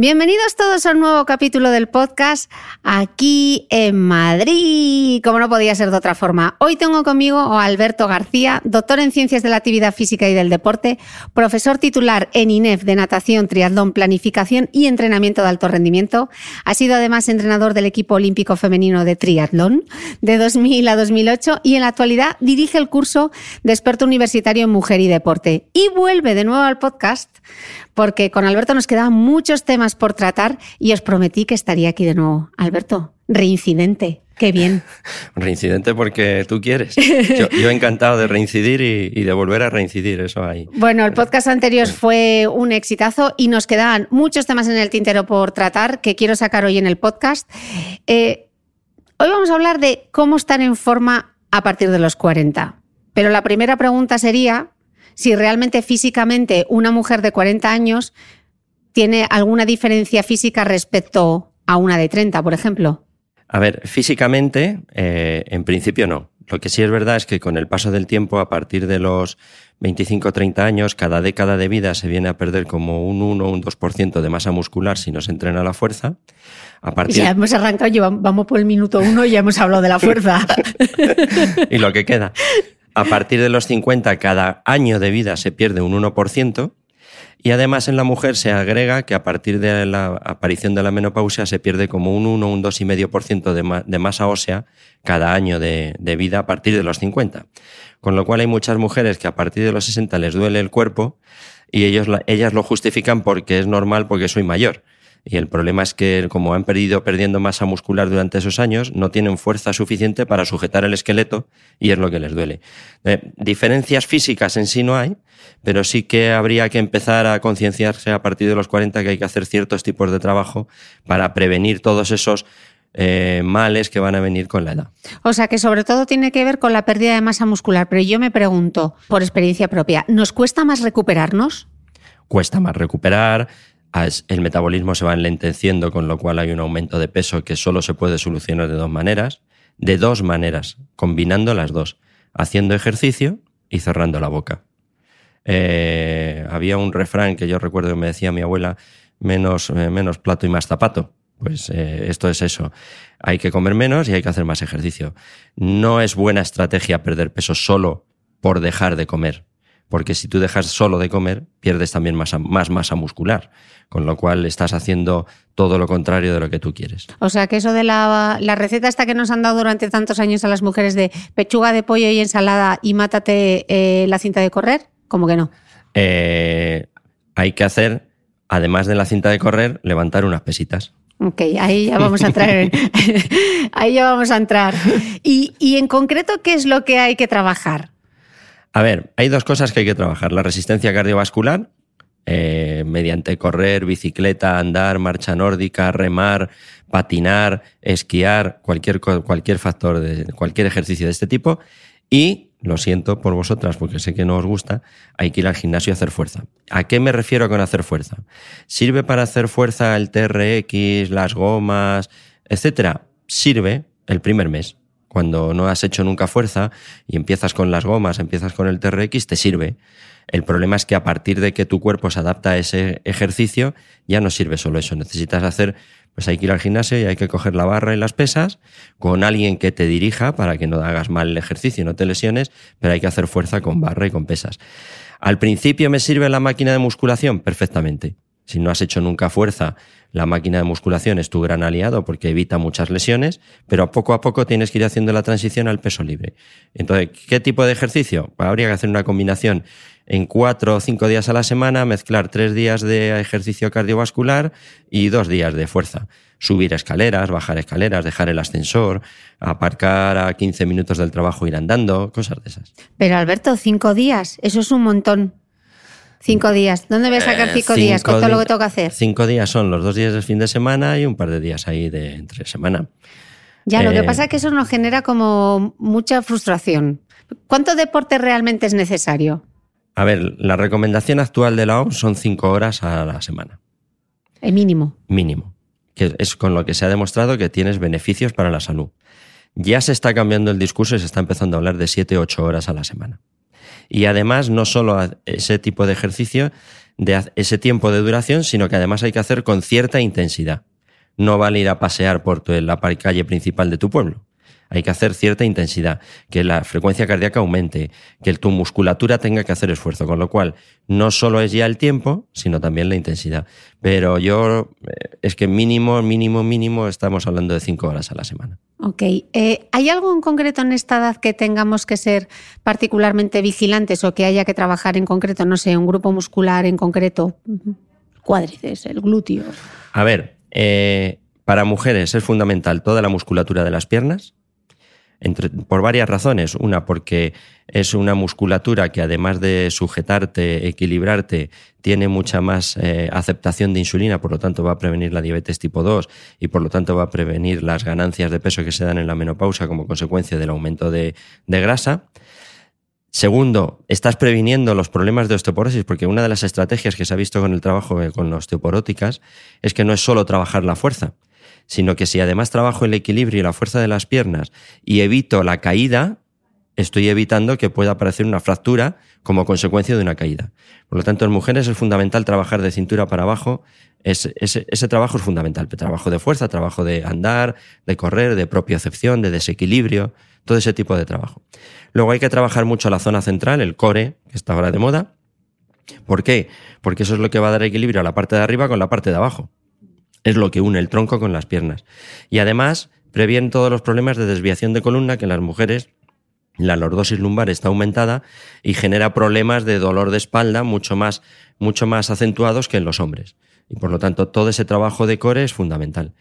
Bienvenidos todos a un nuevo capítulo del podcast aquí en Madrid, como no podía ser de otra forma. Hoy tengo conmigo a Alberto García, doctor en Ciencias de la Actividad Física y del Deporte, profesor titular en INEF de Natación, Triatlón, Planificación y Entrenamiento de Alto Rendimiento. Ha sido además entrenador del equipo olímpico femenino de triatlón de 2000 a 2008 y en la actualidad dirige el curso de experto universitario en mujer y deporte. Y vuelve de nuevo al podcast porque con Alberto nos quedaban muchos temas por tratar y os prometí que estaría aquí de nuevo. Alberto, reincidente. Qué bien. Reincidente porque tú quieres. Yo, he encantado de reincidir y, de volver a reincidir, eso ahí. Bueno, el podcast anterior fue un exitazo y nos quedaban muchos temas en el tintero por tratar que quiero sacar hoy en el podcast. Eh, hoy vamos a hablar de cómo estar en forma a partir de los 40. Pero la primera pregunta sería, si realmente físicamente una mujer de 40 años tiene alguna diferencia física respecto a una de 30, por ejemplo. A ver, físicamente, eh, en principio no. Lo que sí es verdad es que con el paso del tiempo, a partir de los 25 o 30 años, cada década de vida se viene a perder como un 1 o un 2% de masa muscular si no se entrena la fuerza. A partir... Ya hemos arrancado, vamos por el minuto 1 y ya hemos hablado de la fuerza. y lo que queda. A partir de los 50, cada año de vida se pierde un 1%. Y además en la mujer se agrega que a partir de la aparición de la menopausia se pierde como un 1 o un 2,5% de, de masa ósea cada año de, vida a partir de los 50. Con lo cual hay muchas mujeres que a partir de los 60 les duele el cuerpo y ellas lo justifican porque es normal porque soy mayor. Y el problema es que, como han perdido perdiendo masa muscular durante esos años, no tienen fuerza suficiente para sujetar el esqueleto y es lo que les duele. Eh, diferencias físicas en sí no hay, pero sí que habría que empezar a concienciarse a partir de los 40 que hay que hacer ciertos tipos de trabajo para prevenir todos esos eh, males que van a venir con la edad. O sea que sobre todo tiene que ver con la pérdida de masa muscular, pero yo me pregunto, por experiencia propia, ¿nos cuesta más recuperarnos? Cuesta más recuperar, el metabolismo se va enlenteciendo, con lo cual hay un aumento de peso que solo se puede solucionar de dos maneras. De dos maneras, combinando las dos, haciendo ejercicio y cerrando la boca. Eh, había un refrán que yo recuerdo que me decía mi abuela, menos, eh, menos plato y más zapato. Pues eh, esto es eso. Hay que comer menos y hay que hacer más ejercicio. No es buena estrategia perder peso solo por dejar de comer porque si tú dejas solo de comer, pierdes también masa- más masa muscular, con lo cual estás haciendo todo lo contrario de lo que tú quieres. O sea que eso de la, la receta esta que nos han dado durante tantos años a las mujeres de pechuga de pollo y ensalada y mátate eh, la cinta de correr, como que no. Eh, hay que hacer, además de la cinta de correr, levantar unas pesitas. Ok, ahí ya vamos a entrar. en- ahí ya vamos a entrar. Y, y en concreto, ¿qué es lo que hay que trabajar? A ver, hay dos cosas que hay que trabajar. La resistencia cardiovascular, eh, mediante correr, bicicleta, andar, marcha nórdica, remar, patinar, esquiar, cualquier, cualquier factor, de, cualquier ejercicio de este tipo. Y, lo siento por vosotras porque sé que no os gusta, hay que ir al gimnasio a hacer fuerza. ¿A qué me refiero con hacer fuerza? ¿Sirve para hacer fuerza el TRX, las gomas, etcétera? Sirve el primer mes. Cuando no has hecho nunca fuerza y empiezas con las gomas, empiezas con el TRX, te sirve. El problema es que a partir de que tu cuerpo se adapta a ese ejercicio, ya no sirve solo eso. Necesitas hacer, pues hay que ir al gimnasio y hay que coger la barra y las pesas con alguien que te dirija para que no hagas mal el ejercicio y no te lesiones, pero hay que hacer fuerza con barra y con pesas. Al principio me sirve la máquina de musculación perfectamente. Si no has hecho nunca fuerza, la máquina de musculación es tu gran aliado porque evita muchas lesiones, pero poco a poco tienes que ir haciendo la transición al peso libre. Entonces, ¿qué tipo de ejercicio? Pues habría que hacer una combinación en cuatro o cinco días a la semana, mezclar tres días de ejercicio cardiovascular y dos días de fuerza. Subir escaleras, bajar escaleras, dejar el ascensor, aparcar a 15 minutos del trabajo, ir andando, cosas de esas. Pero Alberto, cinco días, eso es un montón. Cinco días. ¿Dónde voy a sacar Eh, cinco, días con todo di- lo que tengo que hacer? Cinco días son los dos días del fin de semana y un par de días ahí de entre semana. Ya, lo que Eh, pasa es que eso nos genera como mucha frustración. ¿Cuánto deporte realmente es necesario? A ver, la recomendación actual de la OMS son cinco horas a la semana, El mínimo. mínimo, que es con lo que se ha demostrado que tienes beneficios para la salud. Ya se está cambiando el discurso y se está empezando a hablar de siete ocho horas a la semana. Y además, no solo ese tipo de ejercicio, de ese tiempo de duración, sino que además hay que hacer con cierta intensidad. No vale ir a pasear por la calle principal de tu pueblo. Hay que hacer cierta intensidad, que la frecuencia cardíaca aumente, que tu musculatura tenga que hacer esfuerzo, con lo cual no solo es ya el tiempo, sino también la intensidad. Pero yo, eh, es que mínimo, mínimo, mínimo, estamos hablando de cinco horas a la semana. Ok. Eh, ¿Hay algo en concreto en esta edad que tengamos que ser particularmente vigilantes o que haya que trabajar en concreto? No sé, un grupo muscular en concreto. Cuádriceps, el glúteo. A ver, eh, para mujeres es fundamental toda la musculatura de las piernas, por varias razones. Una, porque es una musculatura que además de sujetarte, equilibrarte, tiene mucha más eh, aceptación de insulina, por lo tanto va a prevenir la diabetes tipo 2 y por lo tanto va a prevenir las ganancias de peso que se dan en la menopausa como consecuencia del aumento de, de grasa. Segundo, estás previniendo los problemas de osteoporosis, porque una de las estrategias que se ha visto con el trabajo eh, con osteoporóticas es que no es solo trabajar la fuerza, sino que si además trabajo el equilibrio y la fuerza de las piernas y evito la caída, estoy evitando que pueda aparecer una fractura como consecuencia de una caída. Por lo tanto, en mujeres es fundamental trabajar de cintura para abajo. Ese, ese- trabajo es fundamental. Trabajo de fuerza, trabajo de andar, de correr, de propiocepción, de desequilibrio, todo ese tipo de trabajo. Luego hay que trabajar mucho la zona central, el core, que está ahora de moda. ¿Por qué? Porque eso es lo que va a dar equilibrio a la parte de arriba con la parte de abajo. Es lo que une el tronco con las piernas. Y además previene todos los problemas de desviación de columna que en las mujeres la lordosis lumbar está aumentada y genera problemas de dolor de espalda mucho más, mucho más acentuados que en los hombres. Y por lo tanto, todo ese trabajo de core es fundamental.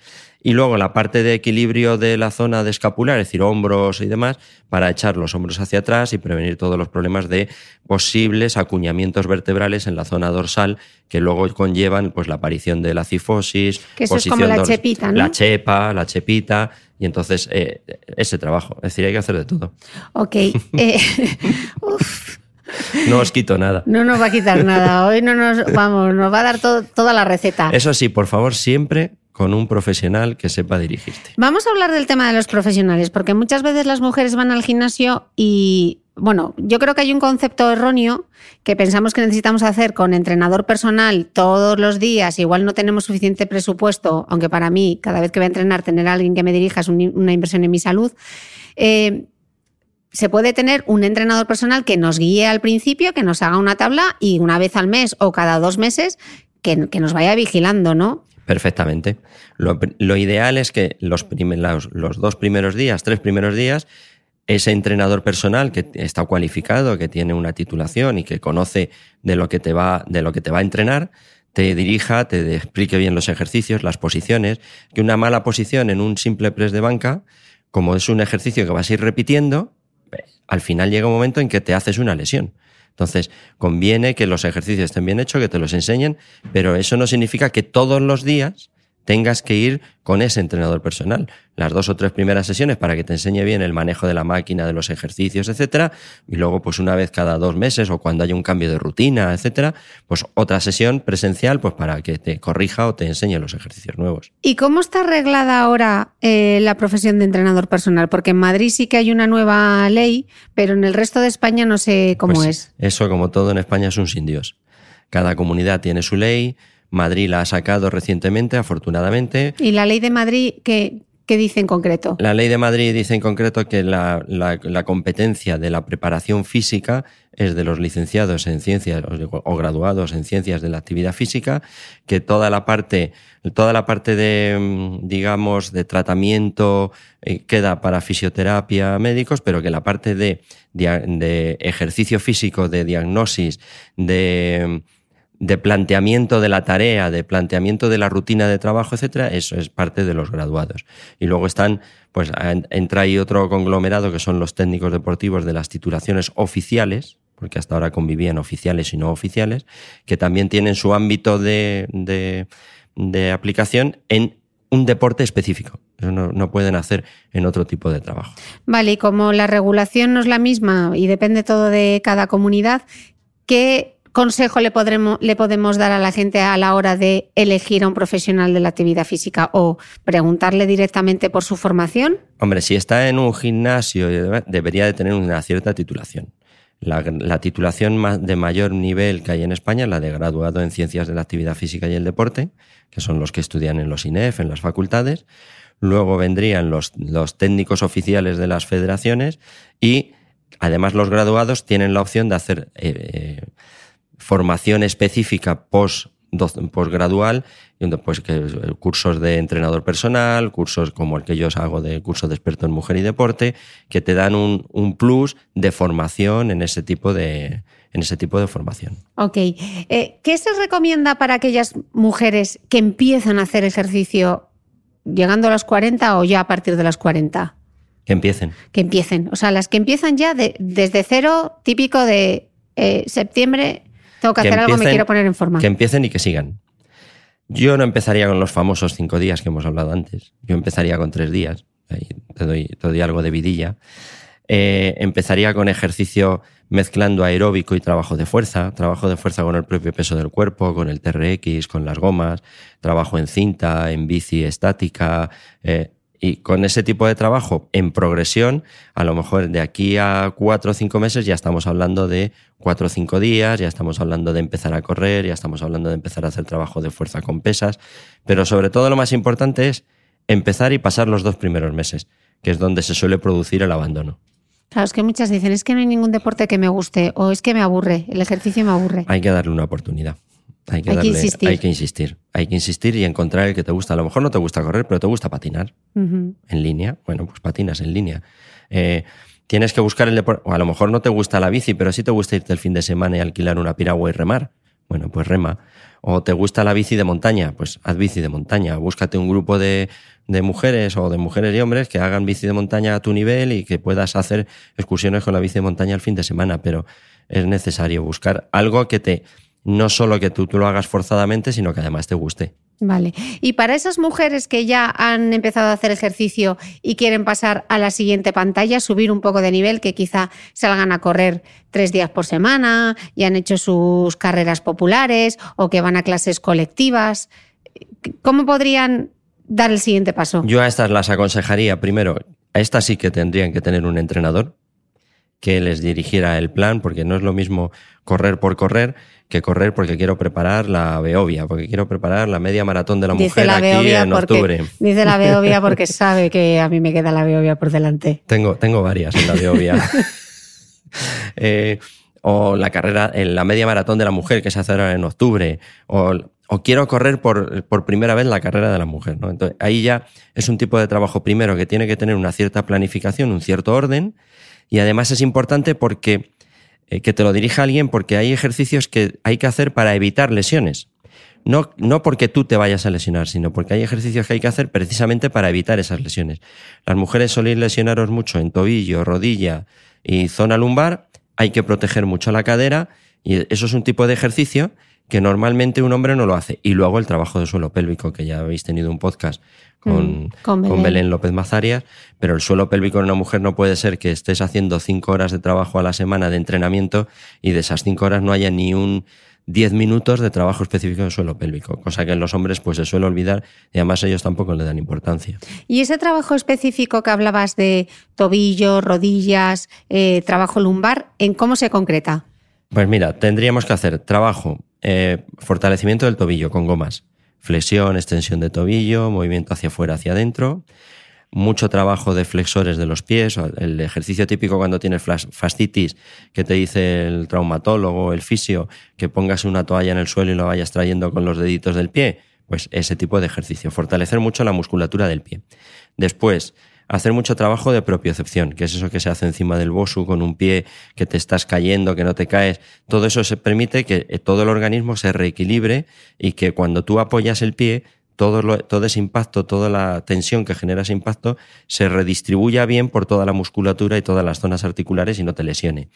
Y luego la parte de equilibrio de la zona de escapular, es decir, hombros y demás, para echar los hombros hacia atrás y prevenir todos los problemas de posibles acuñamientos vertebrales en la zona dorsal que luego conllevan pues, la aparición de la cifosis. Que eso es como la chepita, ¿no? La chepa, la chepita, y entonces eh, ese trabajo. Es decir, hay que hacer de todo. Ok. eh, uf, No os quito nada. no nos va a quitar nada. Hoy no nos, vamos, nos va a dar to- toda la receta. Eso sí, por favor, siempre con un profesional que sepa dirigirte. Vamos a hablar del tema de los profesionales, porque muchas veces las mujeres van al gimnasio y, bueno, yo creo que hay un concepto erróneo que pensamos que necesitamos hacer con entrenador personal todos los días. Igual no tenemos suficiente presupuesto, aunque para mí, cada vez que voy a entrenar, tener a alguien que me dirija es un- una inversión en mi salud. Eh, se puede tener un entrenador personal que nos guíe al principio, que nos haga una tabla y una vez al mes o cada dos meses que, nos vaya vigilando, ¿no? Perfectamente. Lo, ideal es que los, los, dos primeros días, tres primeros días, ese entrenador personal que está cualificado, que tiene una titulación y que conoce de lo que te va, de lo que te va a entrenar, te dirija, te explique bien los ejercicios, las posiciones, que una mala posición en un simple press de banca, como es un ejercicio que vas a ir repitiendo, al final llega un momento en que te haces una lesión. Entonces, conviene que los ejercicios estén bien hechos, que te los enseñen, pero eso no significa que todos los días tengas que ir con ese entrenador personal. Las dos o tres primeras sesiones para que te enseñe bien el manejo de la máquina, de los ejercicios, etcétera, y luego pues una vez cada dos meses o cuando haya un cambio de rutina, etcétera, pues otra sesión presencial pues para que te corrija o te enseñe los ejercicios nuevos. ¿Y cómo está arreglada ahora eh, la profesión de entrenador personal? Porque en Madrid sí que hay una nueva ley, pero en el resto de España no sé cómo pues es. Eso como todo en España es un sin Dios. Cada comunidad tiene su ley, Madrid la ha sacado recientemente, afortunadamente. ¿Y la ley de Madrid qué, dice en concreto? La ley de Madrid dice en concreto que la, competencia de la preparación física es de los licenciados en ciencias o graduados en ciencias de la actividad física, que toda la parte, toda la parte de, digamos, de tratamiento eh, queda para fisioterapia médicos, pero que la parte de, de ejercicio físico, de diagnosis, de de planteamiento de la tarea, de planteamiento de la rutina de trabajo, etcétera, eso es parte de los graduados. Y luego están, pues entra ahí otro conglomerado que son los técnicos deportivos de las titulaciones oficiales, porque hasta ahora convivían oficiales y no oficiales, que también tienen su ámbito de, de, aplicación en un deporte específico. Eso no, no, pueden hacer en otro tipo de trabajo. Vale, y como la regulación no es la misma y depende todo de cada comunidad, ¿qué consejo le, podremos, le podemos dar a la gente a la hora de elegir a un profesional de la actividad física o preguntarle directamente por su formación? Hombre, si está en un gimnasio debería de tener una cierta titulación. La, titulación de mayor nivel que hay en España es la de graduado en Ciencias de la Actividad Física y el Deporte, que son los que estudian en los INEF, en las facultades. Luego vendrían los, los técnicos oficiales de las federaciones y además los graduados tienen la opción de hacer eh, eh, formación específica post posgradual, pues que cursos de entrenador personal, cursos como el que yo hago de curso de experto en mujer y deporte, que te dan un, plus de formación en ese tipo de, en ese tipo de formación. Ok. Eh, ¿Qué se recomienda para aquellas mujeres que empiezan a hacer ejercicio llegando a los 40 o ya a partir de las 40? Que empiecen. Que empiecen. O sea, las que empiezan ya desde cero, típico de eh, septiembre, tengo que, hacer algo, me quiero poner en forma. Que empiecen y que sigan. Yo no empezaría con los famosos cinco días que hemos hablado antes. Yo empezaría con tres días. Ahí te, doy, algo de vidilla. Eh, empezaría con ejercicio mezclando aeróbico y trabajo de fuerza, trabajo de fuerza con el propio peso del cuerpo, con el TRX, con las gomas, trabajo en cinta, en bici estática, eh, y con ese tipo de trabajo en progresión, a lo mejor de aquí a cuatro o cinco meses ya estamos hablando de cuatro o cinco días, ya estamos hablando de empezar a correr, ya estamos hablando de empezar a hacer trabajo de fuerza con pesas, pero sobre todo lo más importante es empezar y pasar los dos primeros meses, que es donde se suele producir el abandono. Claro, es que muchas dicen, es que no hay ningún deporte que me guste o es que me aburre, el ejercicio me aburre. Hay que darle una oportunidad. Hay que, insistir. Hay que insistir. Hay que insistir y encontrar el que te gusta. A lo mejor no te gusta correr, pero te gusta patinar en línea. Bueno, pues patinas en línea. Eh, tienes que buscar el deporte. O a lo mejor no te gusta la bici, pero sí te gusta irte el fin de semana y alquilar una piragua y remar. Bueno, pues rema. O te gusta la bici de montaña, pues haz bici de montaña. Búscate un grupo de, de mujeres o de mujeres y hombres que hagan bici de montaña a tu nivel y que puedas hacer excursiones con la bici de montaña el fin de semana. Pero es necesario buscar algo que te no solo que tú, lo hagas forzadamente, sino que además te guste. Vale. Y para esas mujeres que ya han empezado a hacer ejercicio y quieren pasar a la siguiente pantalla, subir un poco de nivel, que quizá salgan a correr tres días por semana, y han hecho sus carreras populares o que van a clases colectivas, ¿cómo podrían dar el siguiente paso? Yo a estas las aconsejaría, primero, a estas sí que tendrían que tener un entrenador, que les dirigiera el plan, porque no es lo mismo correr por correr que correr porque quiero preparar la Beovia, porque quiero preparar la media maratón de la Dice mujer la aquí en porque, octubre. Dice la Beovia porque sabe que a mí me queda la Beovia por delante. Tengo, tengo varias en la Beovia. Eh, o la carrera, en la media maratón de la mujer que se hace ahora en octubre, o, o quiero correr por, por, primera vez la carrera de la mujer. ¿no? Entonces, ahí ya es un tipo de trabajo primero que tiene que tener una cierta planificación, un cierto orden, y además es importante porque eh, que te lo dirija alguien porque hay ejercicios que hay que hacer para evitar lesiones. No, no porque tú te vayas a lesionar, sino porque hay ejercicios que hay que hacer precisamente para evitar esas lesiones. Las mujeres soléis lesionaros mucho en tobillo, rodilla y zona lumbar, hay que proteger mucho la cadera y eso es un tipo de ejercicio que normalmente un hombre no lo hace. Y luego el trabajo de suelo pélvico, que ya habéis tenido un podcast con, Mm, con. Belén López Mazarias, pero el suelo pélvico en una mujer no puede ser que estés haciendo cinco horas de trabajo a la semana de entrenamiento y de esas cinco horas no haya ni un 10 minutos de trabajo específico de suelo pélvico, cosa que en los hombres pues se suele olvidar y además ellos tampoco le dan importancia. Y ese trabajo específico que hablabas de tobillo, rodillas, eh, trabajo lumbar, ¿en cómo se concreta? Pues mira, tendríamos que hacer trabajo, eh, fortalecimiento del tobillo con gomas, flexión, extensión de tobillo, movimiento hacia afuera, hacia adentro, mucho trabajo de flexores de los pies, el ejercicio típico cuando tienes fascitis, que te dice el traumatólogo, el fisio, que pongas una toalla en el suelo y lo vayas trayendo con los deditos del pie, pues ese tipo de ejercicio, fortalecer mucho la musculatura del pie. Después, hacer mucho trabajo de propiocepción, que es eso que se hace encima del bosu con un pie, que te estás cayendo, que no te caes. Todo eso se permite que eh, todo el organismo se reequilibre y que cuando tú apoyas el pie, todo, todo ese impacto, toda la tensión que genera ese impacto, se redistribuya bien por toda la musculatura y todas las zonas articulares y no te lesione.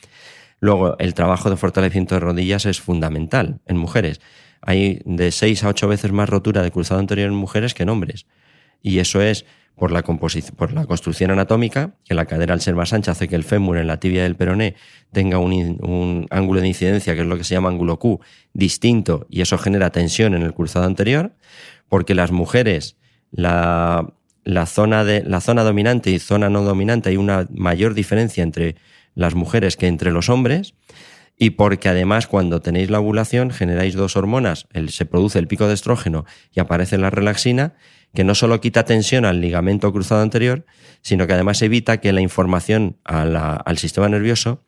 Luego, el trabajo de fortalecimiento de rodillas es fundamental en mujeres. Hay de 6 a 8 veces más rotura de cruzado anterior en mujeres que en hombres. Y eso es por la, por la construcción anatómica, que la cadera al ser más ancha hace que el fémur en la tibia del peroné tenga un, un ángulo de incidencia, que es lo que se llama ángulo Q, distinto, y eso genera tensión en el cruzado anterior, porque las mujeres, la, la zona, de, la zona dominante y zona no dominante, hay una mayor diferencia entre las mujeres que entre los hombres, y porque además cuando tenéis la ovulación generáis dos hormonas, el- se produce el pico de estrógeno y aparece la relaxina, que no solo quita tensión al ligamento cruzado anterior, sino que además evita que la información al sistema nervioso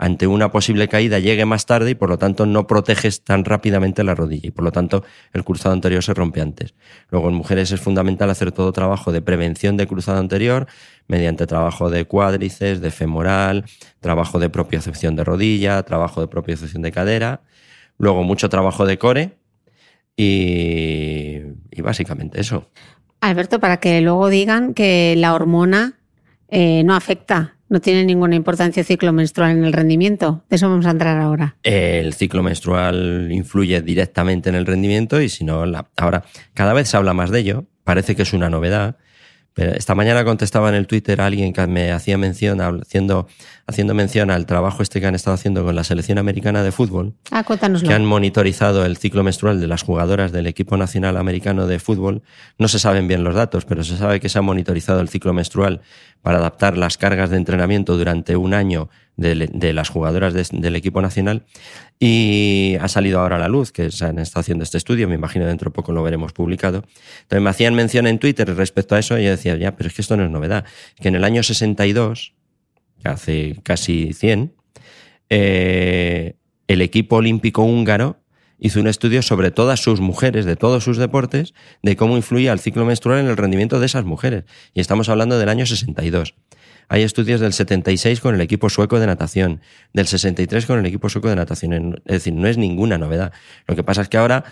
ante una posible caída llegue más tarde y por lo tanto no proteges tan rápidamente la rodilla y por lo tanto el cruzado anterior se rompe antes. Luego en mujeres es fundamental hacer todo trabajo de prevención de cruzado anterior mediante trabajo de cuádriceps, de femoral, trabajo de propiocepción de rodilla, trabajo de propiocepción de cadera, luego mucho trabajo de core y, y básicamente eso. Alberto, para que luego digan que la hormona eh, no afecta, no tiene ninguna importancia el ciclo menstrual en el rendimiento. De eso vamos a entrar ahora. El ciclo menstrual influye directamente en el rendimiento y si no, la- ahora cada vez se habla más de ello, parece que es una novedad. Pero esta mañana contestaba en el Twitter a alguien que me hacía mención, haciendo, haciendo mención al trabajo este que han estado haciendo con la selección americana de fútbol, Ah, cuéntanoslo. que han monitorizado el ciclo menstrual de las jugadoras del equipo nacional americano de fútbol. No se saben bien los datos, pero se sabe que se ha monitorizado el ciclo menstrual para adaptar las cargas de entrenamiento durante un año de, las jugadoras de- del equipo nacional y ha salido ahora a la luz que se han estado haciendo este estudio, me imagino dentro de poco lo veremos publicado. Entonces me hacían mención en Twitter respecto a eso y yo decía, ya, pero es que esto no es novedad, que en el año 62, hace casi 100, eh, el equipo olímpico húngaro hizo un estudio sobre todas sus mujeres, de todos sus deportes, de cómo influía el ciclo menstrual en el rendimiento de esas mujeres. Y estamos hablando del año 62. Hay estudios del 76 con el equipo sueco de natación, del 63 con el equipo sueco de natación. Es decir, no es ninguna novedad. Lo que pasa es que ahora,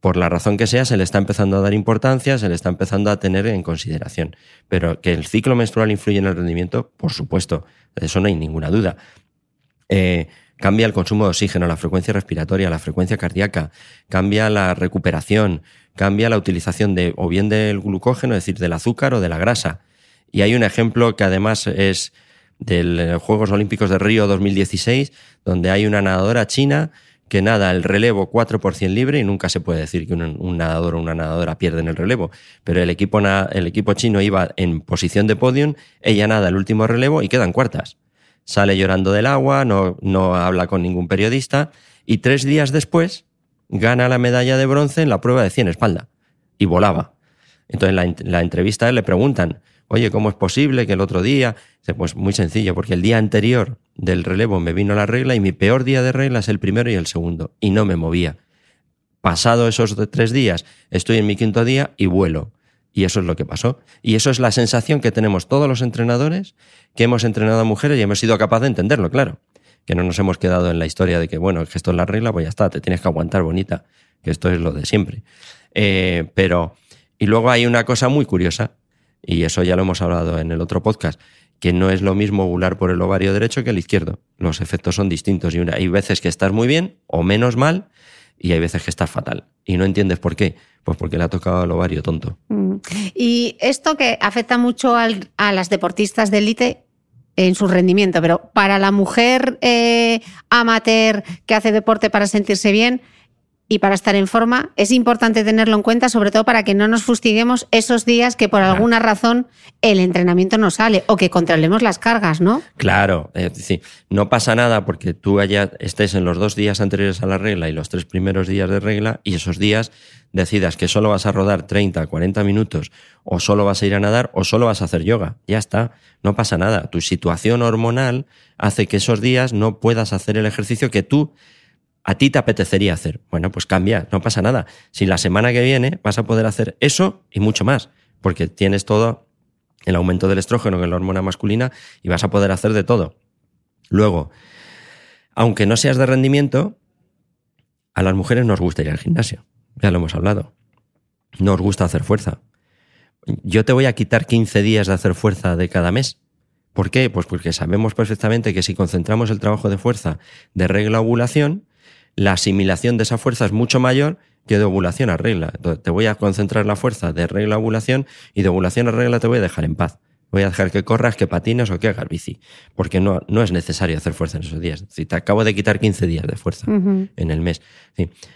por la razón que sea, se le está empezando a dar importancia, se le está empezando a tener en consideración. Pero que el ciclo menstrual influye en el rendimiento, por supuesto, de eso no hay ninguna duda. Eh, cambia el consumo de oxígeno, la frecuencia respiratoria, la frecuencia cardíaca, cambia la recuperación, cambia la utilización de o bien del glucógeno, es decir, del azúcar o de la grasa. Y hay un ejemplo que además es del Juegos Olímpicos de Río 2016, donde hay una nadadora china que nada el relevo 4 por 100 libre y nunca se puede decir que un, nadador o una nadadora pierden el relevo, pero el equipo, el equipo chino iba en posición de podium, ella nada el último relevo y quedan cuartas. sale llorando del agua, no, no habla con ningún periodista y tres días después gana la medalla de bronce en la prueba de 100 espalda y volaba. Entonces en la, entrevista le preguntan, oye, ¿cómo es posible que el otro día? Pues muy sencillo, porque el día anterior del relevo me vino la regla y mi peor día de regla es el primero y el segundo y no me movía. Pasado esos tres días, estoy en mi quinto día y vuelo. Y eso es lo que pasó. Y eso es la sensación que tenemos todos los entrenadores que hemos entrenado a mujeres y hemos sido capaces de entenderlo, claro. Que no nos hemos quedado en la historia de que, bueno, esto es la regla, pues ya está, te tienes que aguantar bonita, que esto es lo de siempre. Eh, pero, y luego hay una cosa muy curiosa, y eso ya lo hemos hablado en el otro podcast, que no es lo mismo ovular por el ovario derecho que el izquierdo. Los efectos son distintos y hay veces que estás muy bien o menos mal y hay veces que estás fatal. Y no entiendes por qué. Pues porque le ha tocado el ovario tonto. Mm. Y esto que afecta mucho a las deportistas de élite en su rendimiento, pero para la mujer eh, amateur que hace deporte para sentirse bien, y para estar en forma, es importante tenerlo en cuenta, sobre todo para que no nos fustiguemos esos días que por alguna razón el entrenamiento no sale o que controlemos las cargas, ¿no? Claro, es decir, no pasa nada porque tú allá estés en los dos días anteriores a la regla y los tres primeros días de regla y esos días decidas que solo vas a rodar 30, 40 minutos o solo vas a ir a nadar o solo vas a hacer yoga. Ya está, no pasa nada. Tu situación hormonal hace que esos días no puedas hacer el ejercicio que tú a ti te apetecería hacer. Bueno, pues cambia, no pasa nada. Si la semana que viene vas a poder hacer eso y mucho más, porque tienes todo el aumento del estrógeno, que es la hormona masculina, y vas a poder hacer de todo. Luego, aunque no seas de rendimiento, a las mujeres nos gusta ir al gimnasio. Ya lo hemos hablado. Nos gusta hacer fuerza. Yo te voy a quitar 15 días de hacer fuerza de cada mes. ¿Por qué? Pues porque sabemos perfectamente que si concentramos el trabajo de fuerza de regla ovulación, la asimilación de esa fuerza es mucho mayor que de ovulación a regla. Entonces, te voy a concentrar la fuerza de regla a ovulación y de ovulación a regla te voy a dejar en paz. Voy a dejar que corras, que patines o que hagas bici. Porque no, no es necesario hacer fuerza en esos días. Si te acabo de quitar 15 días de fuerza en el mes.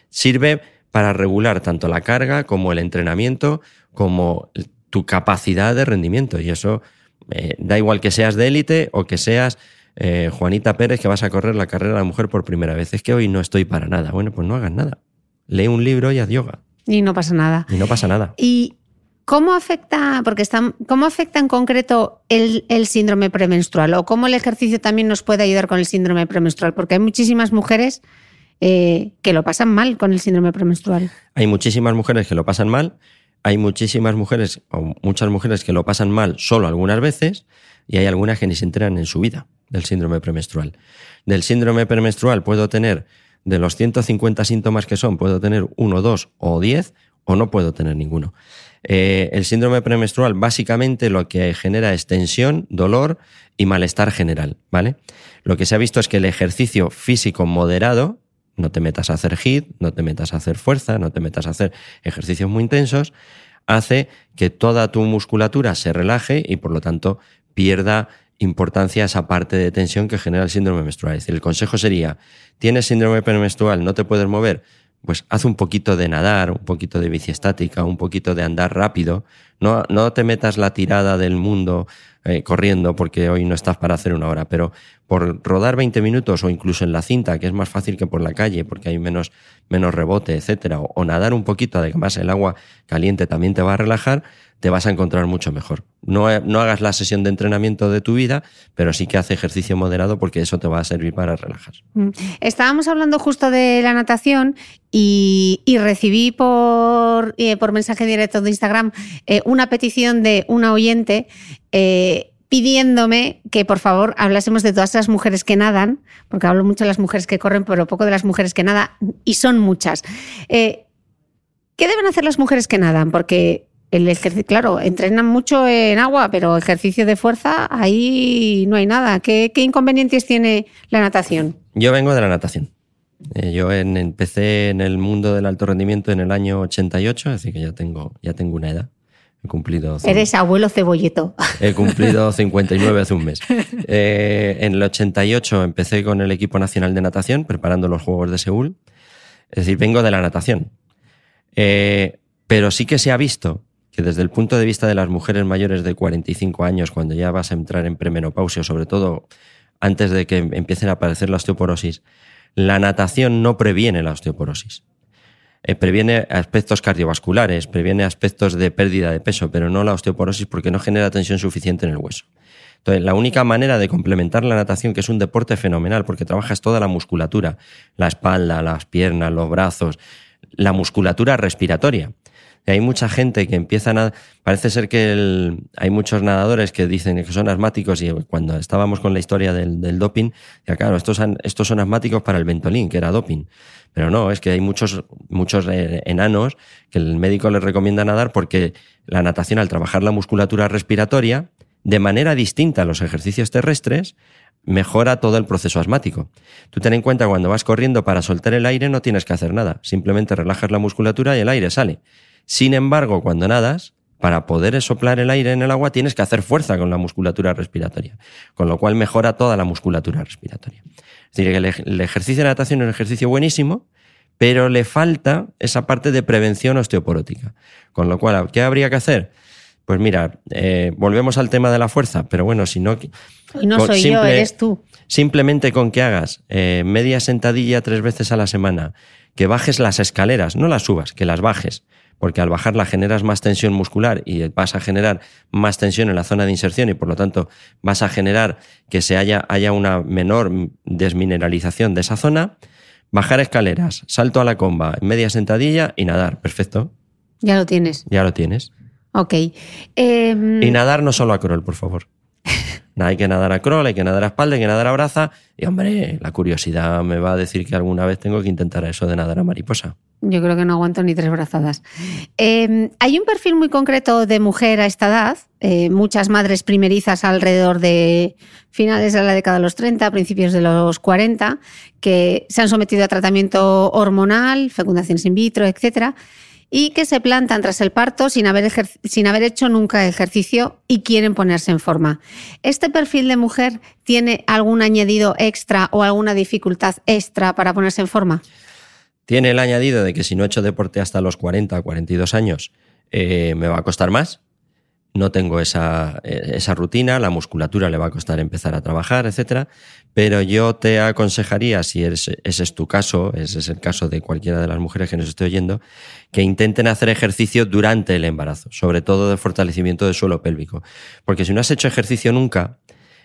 Sirve para regular tanto la carga como el entrenamiento, como tu capacidad de rendimiento. Y eso eh, da igual que seas de élite o que seas eh, Juanita Pérez, que vas a correr la carrera de la mujer por primera vez. Es que hoy no estoy para nada. Bueno, pues no hagas nada. Lee un libro y haz yoga. Y no pasa nada. Y no pasa nada. ¿Y cómo afecta, porque está, cómo afecta en concreto el, síndrome premenstrual? ¿O cómo el ejercicio también nos puede ayudar con el síndrome premenstrual? Porque hay muchísimas mujeres eh, que lo pasan mal con el síndrome premenstrual. Hay muchísimas mujeres que lo pasan mal. Hay muchísimas mujeres, o muchas mujeres que lo pasan mal solo algunas veces, y hay algunas que ni se enteran en su vida del síndrome premenstrual. Del síndrome premenstrual puedo tener, de los 150 síntomas que son, puedo tener uno, dos o diez, o no puedo tener ninguno. Eh, el síndrome premenstrual básicamente lo que genera es tensión, dolor y malestar general, ¿vale? Lo que se ha visto es que el ejercicio físico moderado, no te metas a hacer HIIT, no te metas a hacer fuerza, no te metas a hacer ejercicios muy intensos, hace que toda tu musculatura se relaje y por lo tanto pierda importancia esa parte de tensión que genera el síndrome menstrual. Es decir, el consejo sería, tienes síndrome premenstrual, no te puedes mover, pues haz un poquito de nadar, un poquito de bici estática, un poquito de andar rápido. No, no te metas la tirada del mundo eh, corriendo porque hoy no estás para hacer una hora, pero por rodar 20 minutos o incluso en la cinta, que es más fácil que por la calle porque hay menos, menos rebote, etcétera, o, nadar un poquito, además el agua caliente también te va a relajar, te vas a encontrar mucho mejor. No, no hagas la sesión de entrenamiento de tu vida, pero sí que hace ejercicio moderado porque eso te va a servir para relajar. Mm. Estábamos hablando justo de la natación y, recibí por, eh, por mensaje directo de Instagram eh, una petición de una oyente eh, pidiéndome que por favor hablásemos de todas las mujeres que nadan, porque hablo mucho de las mujeres que corren, pero poco de las mujeres que nadan, y son muchas. ¿Qué deben hacer las mujeres que nadan? Porque el ejercicio, claro, entrenan mucho en agua, pero ejercicio de fuerza, ahí no hay nada. ¿Qué, inconvenientes tiene la natación? Yo vengo de la natación. Eh, yo empecé en el mundo del alto rendimiento en el año 88, así que ya tengo, ya tengo una edad. He cumplido. Eres abuelo cebolleto. He cumplido 59 hace un mes. Eh, en el 88 empecé con el equipo nacional de natación, preparando los Juegos de Seúl. Es decir, vengo de la natación. Eh, pero sí que se ha visto que desde el punto de vista de las mujeres mayores de 45 años, cuando ya vas a entrar en premenopausia, sobre todo antes de que empiecen a aparecer la osteoporosis, la natación no previene la osteoporosis. Eh, previene aspectos cardiovasculares, previene aspectos de pérdida de peso, pero no la osteoporosis porque no genera tensión suficiente en el hueso. Entonces, la única manera de complementar la natación, que es un deporte fenomenal, porque trabajas toda la musculatura, la espalda, las piernas, los brazos, la musculatura respiratoria. Hay mucha gente que empieza a Parece ser que hay muchos nadadores que dicen que son asmáticos y cuando estábamos con la historia del, doping, ya claro, estos, estos son asmáticos para el Ventolin, que era doping. Pero no, es que hay muchos, muchos eh, enanos que el médico les recomienda nadar porque la natación al trabajar la musculatura respiratoria de manera distinta a los ejercicios terrestres, mejora todo el proceso asmático. Tú ten en cuenta cuando vas corriendo para soltar el aire no tienes que hacer nada, simplemente relajas la musculatura y el aire sale. Sin embargo, cuando nadas, para poder soplar el aire en el agua tienes que hacer fuerza con la musculatura respiratoria, con lo cual mejora toda la musculatura respiratoria. Es decir, que el, ejercicio de natación es un ejercicio buenísimo, pero le falta esa parte de prevención osteoporótica. Con lo cual, ¿qué habría que hacer? Pues mira, eh, volvemos al tema de la fuerza, pero bueno, si no... no soy yo, eres tú. Simplemente con que hagas eh, media sentadilla tres veces a la semana, que bajes las escaleras, no las subas, que las bajes, porque al bajarla generas más tensión muscular y vas a generar más tensión en la zona de inserción y por lo tanto vas a generar que se haya, haya una menor desmineralización de esa zona. Bajar escaleras, salto a la comba, media sentadilla y nadar. Perfecto. Ya lo tienes. Ya lo tienes. Ok. Em, y nadar no solo a crawl, por favor. Hay que nadar a crawl, hay que nadar a espalda, hay que nadar a braza. Y hombre, la curiosidad me va a decir que alguna vez tengo que intentar eso de nadar a mariposa. Yo creo que no aguanto ni tres brazadas. Em, hay un perfil muy concreto de mujer a esta edad. Eh, muchas madres primerizas alrededor de finales de la década de los 30, principios de los 40, que se han sometido a tratamiento hormonal, fecundaciones in vitro, etcétera y que se plantan tras el parto sin haber, sin haber hecho nunca ejercicio y quieren ponerse en forma. ¿Este perfil de mujer tiene algún añadido extra o alguna dificultad extra para ponerse en forma? Tiene el añadido de que si no he hecho deporte hasta los 40, 42 años, eh, me va a costar más, no tengo esa, esa, rutina, la musculatura le va a costar empezar a trabajar, etcétera. Pero yo te aconsejaría, si ese es tu caso, ese es el caso de cualquiera de las mujeres que nos esté oyendo, que intenten hacer ejercicio durante el embarazo, sobre todo de fortalecimiento del suelo pélvico. Porque si no has hecho ejercicio nunca,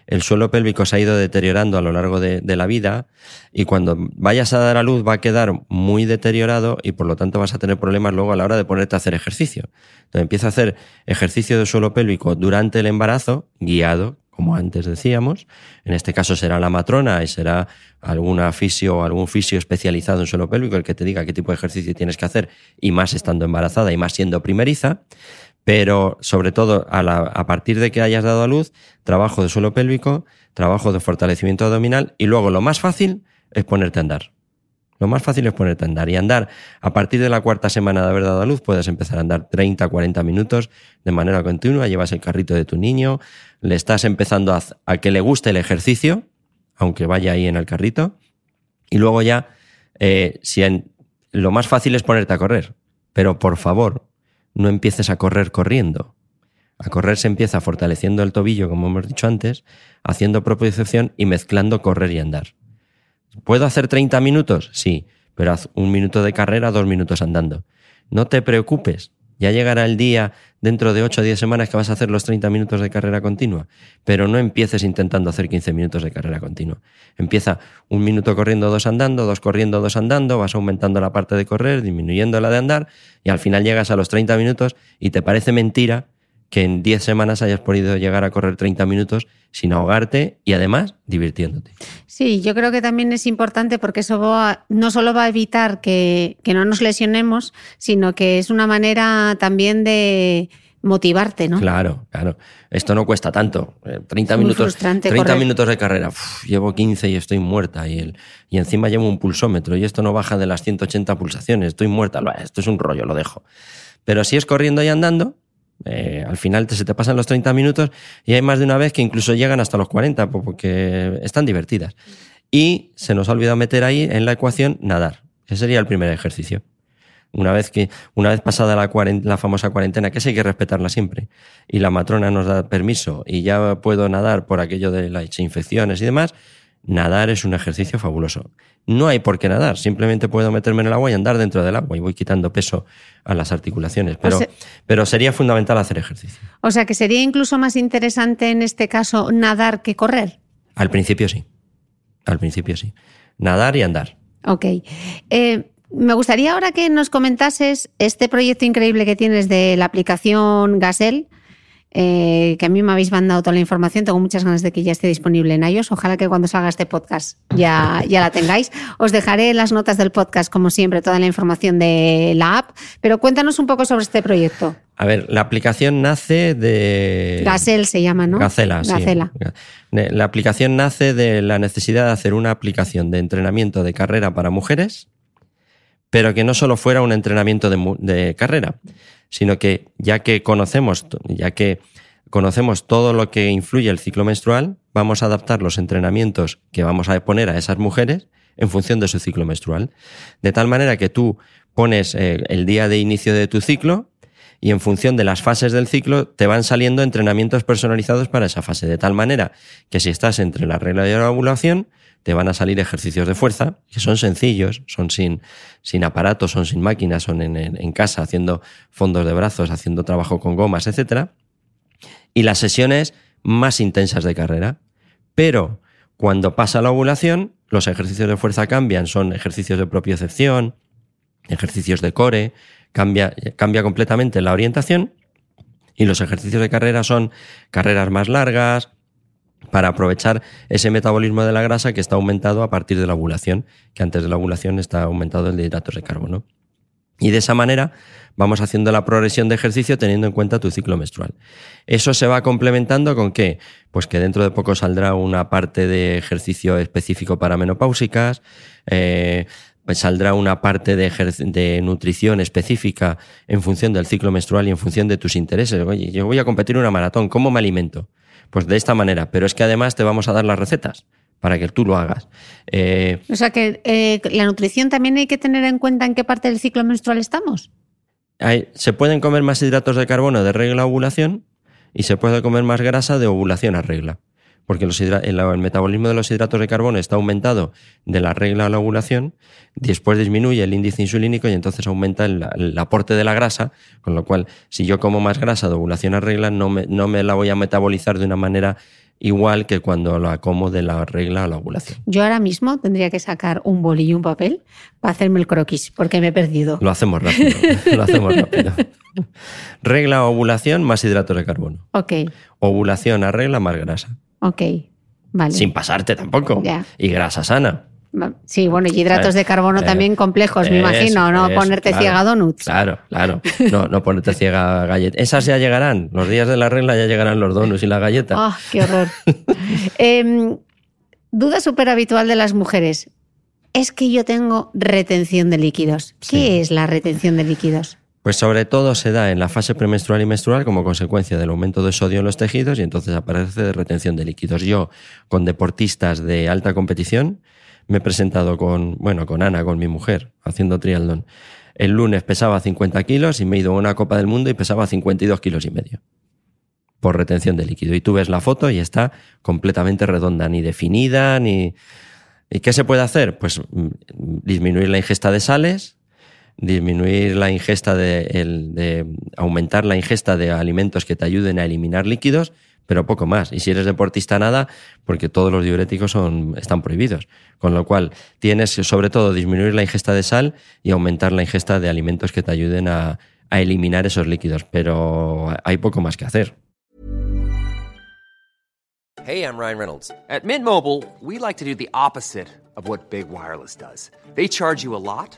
el suelo pélvico se ha ido deteriorando a lo largo de, la vida y cuando vayas a dar a luz va a quedar muy deteriorado y por lo tanto vas a tener problemas luego a la hora de ponerte a hacer ejercicio. Entonces empieza a hacer ejercicio de suelo pélvico durante el embarazo, guiado, como antes decíamos. En este caso será la matrona y será alguna fisio o algún fisio especializado en suelo pélvico el que te diga qué tipo de ejercicio tienes que hacer y más estando embarazada y más siendo primeriza pero sobre todo a, partir de que hayas dado a luz, trabajo de suelo pélvico, trabajo de fortalecimiento abdominal y luego lo más fácil es ponerte a andar. Lo más fácil es ponerte a andar y andar. A partir de la cuarta semana de haber dado a luz puedes empezar a andar 30, 40 minutos de manera continua, llevas el carrito de tu niño, le estás empezando a, que le guste el ejercicio, aunque vaya ahí en el carrito, y luego ya, eh, si lo más fácil es ponerte a correr, pero por favor, no empieces a correr corriendo. A correr se empieza fortaleciendo el tobillo, como hemos dicho antes, haciendo propiocepción y mezclando correr y andar. ¿Puedo hacer 30 minutos? Sí, pero haz un minuto de carrera, dos minutos andando. No te preocupes, ya llegará el día dentro de 8 o 10 semanas que vas a hacer los 30 minutos de carrera continua, pero no empieces intentando hacer 15 minutos de carrera continua. Empieza un minuto corriendo, dos andando, dos corriendo, dos andando, vas aumentando la parte de correr, disminuyendo la de andar y al final llegas a los 30 minutos y te parece mentira que en 10 semanas hayas podido llegar a correr 30 minutos sin ahogarte y además divirtiéndote. Sí, yo creo que también es importante porque eso no solo va a evitar que, no nos lesionemos, sino que es una manera también de motivarte, ¿no? Claro, claro. Esto no cuesta tanto. 30 eh, minutos, 30 minutos de carrera. llevo 15 y estoy muerta. Y, el, y encima llevo un pulsómetro y esto no baja de las 180 pulsaciones. Estoy muerta. Esto es un rollo, lo dejo. Pero si es corriendo y andando, eh, al final te, se te pasan los 30 minutos y hay más de una vez que incluso llegan hasta los 40 porque están divertidas. Y se nos ha olvidado meter ahí en la ecuación nadar. Ese sería el primer ejercicio. Una vez, que, una vez pasada la, famosa cuarentena, que sí hay que respetarla siempre, y la matrona nos da permiso y ya puedo nadar por aquello de las infecciones y demás, nadar es un ejercicio fabuloso. No hay por qué nadar, simplemente puedo meterme en el agua y andar dentro del agua y voy quitando peso a las articulaciones, pero, pero sería fundamental hacer ejercicio. O sea que sería incluso más interesante en este caso nadar que correr. Al principio sí, al principio sí. Nadar y andar. Ok. Eh, me gustaría ahora que nos comentases este proyecto increíble que tienes de la aplicación Gazelle, eh, que a mí me habéis mandado toda la información. Tengo muchas ganas de que ya esté disponible en iOS. Ojalá que cuando salga este podcast ya, ya la tengáis. Os dejaré en las notas del podcast, como siempre, toda la información de la app. Pero cuéntanos un poco sobre este proyecto. A ver, la aplicación nace de. Gazelle se llama, ¿no? Gacela, sí. La aplicación nace de la necesidad de hacer una aplicación de entrenamiento de carrera para mujeres pero que no solo fuera un entrenamiento de, carrera, sino que ya que conocemos, ya que conocemos todo lo que influye el ciclo menstrual, vamos a adaptar los entrenamientos que vamos a poner a esas mujeres en función de su ciclo menstrual. De tal manera que tú pones eh, el día de inicio de tu ciclo y en función de las fases del ciclo te van saliendo entrenamientos personalizados para esa fase. De tal manera que si estás entre la regla y la ovulación, te van a salir ejercicios de fuerza, que son sencillos, son sin, aparatos, son sin máquinas, son en, en, casa, haciendo fondos de brazos, haciendo trabajo con gomas, etc. Y las sesiones más intensas de carrera. Pero cuando pasa la ovulación, los ejercicios de fuerza cambian, son ejercicios de propiocepción, ejercicios de core, cambia, cambia completamente la orientación. Y los ejercicios de carrera son carreras más largas, para aprovechar ese metabolismo de la grasa que está aumentado a partir de la ovulación, que antes de la ovulación está aumentado el de hidratos de carbono. Y de esa manera vamos haciendo la progresión de ejercicio teniendo en cuenta tu ciclo menstrual. Eso se va complementando con qué? Pues que dentro de poco saldrá una parte de ejercicio específico para menopáusicas, eh, pues saldrá una parte de, nutrición específica en función del ciclo menstrual y en función de tus intereses. Oye, yo voy a competir una maratón, ¿cómo me alimento? Pues de esta manera, pero es que además te vamos a dar las recetas para que tú lo hagas. Eh, o sea que eh, la nutrición también hay que tener en cuenta en qué parte del ciclo menstrual estamos. se pueden comer más hidratos de carbono de regla a ovulación y se puede comer más grasa de ovulación a regla porque el, metabolismo de los hidratos de carbono está aumentado de la regla a la ovulación, después disminuye el índice insulínico y entonces aumenta el, aporte de la grasa, con lo cual si yo como más grasa de ovulación a regla no me, no me la voy a metabolizar de una manera igual que cuando la como de la regla a la ovulación. Yo ahora mismo tendría que sacar un boli y un papel para hacerme el croquis, porque me he perdido. Lo hacemos rápido, lo hacemos rápido. Regla ovulación más hidratos de carbono. Ok. Ovulación a regla más grasa. Ok, vale. Sin pasarte tampoco. Y grasa sana. Sí, bueno, y hidratos de carbono eh, también complejos, me imagino, no ponerte ciega donuts. Claro, claro. No, no ponerte ciega galletas. Esas ya llegarán. Los días de la regla ya llegarán los donuts y la galleta. ¡Ah, qué horror! Em, duda súper habitual de las mujeres. Es que yo tengo retención de líquidos. ¿Qué es la retención de líquidos? Pues sobre todo se da en la fase premenstrual y menstrual como consecuencia del aumento de sodio en los tejidos y entonces aparece retención de líquidos. Yo, con deportistas de alta competición, me he presentado con, bueno, con Ana, con mi mujer, haciendo triatlón. El lunes pesaba 50 kilos y me he ido a una Copa del Mundo y pesaba 52 kilos y medio por retención de líquido. Y tú ves la foto y está completamente redonda, ni definida, ni... ¿Y qué se puede hacer? Pues mm, disminuir la ingesta de sales, disminuir la ingesta de, aumentar la ingesta de alimentos que te ayuden a eliminar líquidos, pero poco más. Y si eres deportista, nada, porque todos los diuréticos son, están prohibidos. Con lo cual, tienes sobre todo, disminuir la ingesta de sal y aumentar la ingesta de alimentos que te ayuden a, a eliminar esos líquidos. Pero hay poco más que hacer. Hey, I'm Ryan Reynolds. At Mint Mobile, we like to do the opposite of what Big Wireless does. They charge you a lot.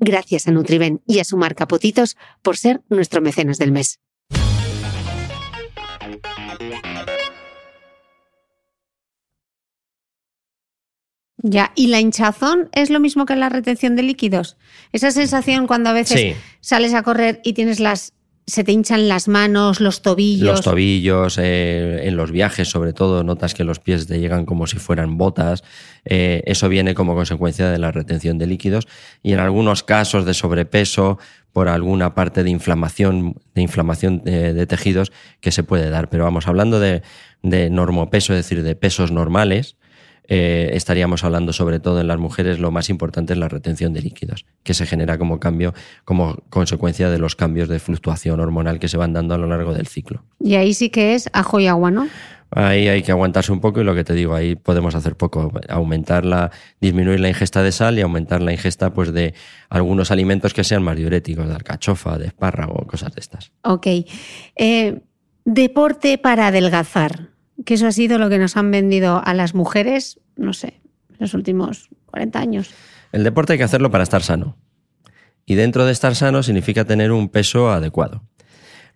Gracias a Nutriben y a su marca Potitos por ser nuestro mecenas del mes. Ya, ¿y la hinchazón es lo mismo que la retención de líquidos? Esa sensación cuando a veces Sí. sales a correr y tienes las se te hinchan las manos, los tobillos. Los tobillos, eh, en los viajes sobre todo, notas que los pies te llegan como si fueran botas. Eh, eso viene como consecuencia de la retención de líquidos y en algunos casos de sobrepeso por alguna parte de inflamación, de inflamación de, de tejidos que se puede dar. Pero vamos, hablando de, de normopeso, es decir, de pesos normales, eh, estaríamos hablando sobre todo en las mujeres, lo más importante es la retención de líquidos, que se genera como cambio, como consecuencia de los cambios de fluctuación hormonal que se van dando a lo largo del ciclo. Y ahí sí que es ajo y agua, ¿no? Ahí hay que aguantarse un poco y lo que te digo, ahí podemos hacer poco, aumentar la, disminuir la ingesta de sal y aumentar la ingesta pues de algunos alimentos que sean más diuréticos, de alcachofa, de espárrago, cosas de estas. Ok. Eh, deporte para adelgazar, que eso ha sido lo que nos han vendido a las mujeres, no sé, los últimos 40 años. El deporte hay que hacerlo para estar sano. Y dentro de estar sano significa tener un peso adecuado.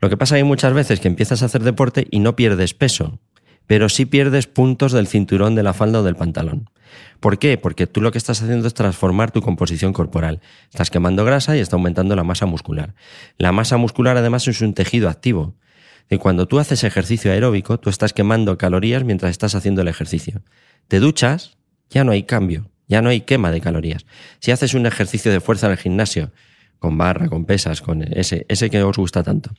Lo que pasa hay muchas veces que empiezas a hacer deporte y no pierdes peso, pero sí pierdes puntos del cinturón de la falda o del pantalón. ¿Por qué? Porque tú lo que estás haciendo es transformar tu composición corporal. Estás quemando grasa y está aumentando la masa muscular. La masa muscular además es un tejido activo. Y cuando tú haces ejercicio aeróbico, tú estás quemando calorías mientras estás haciendo el ejercicio. Te duchas, ya no hay cambio, ya no hay quema de calorías. Si haces un ejercicio de fuerza en el gimnasio, con barra, con pesas, con ese, ese que os gusta tanto,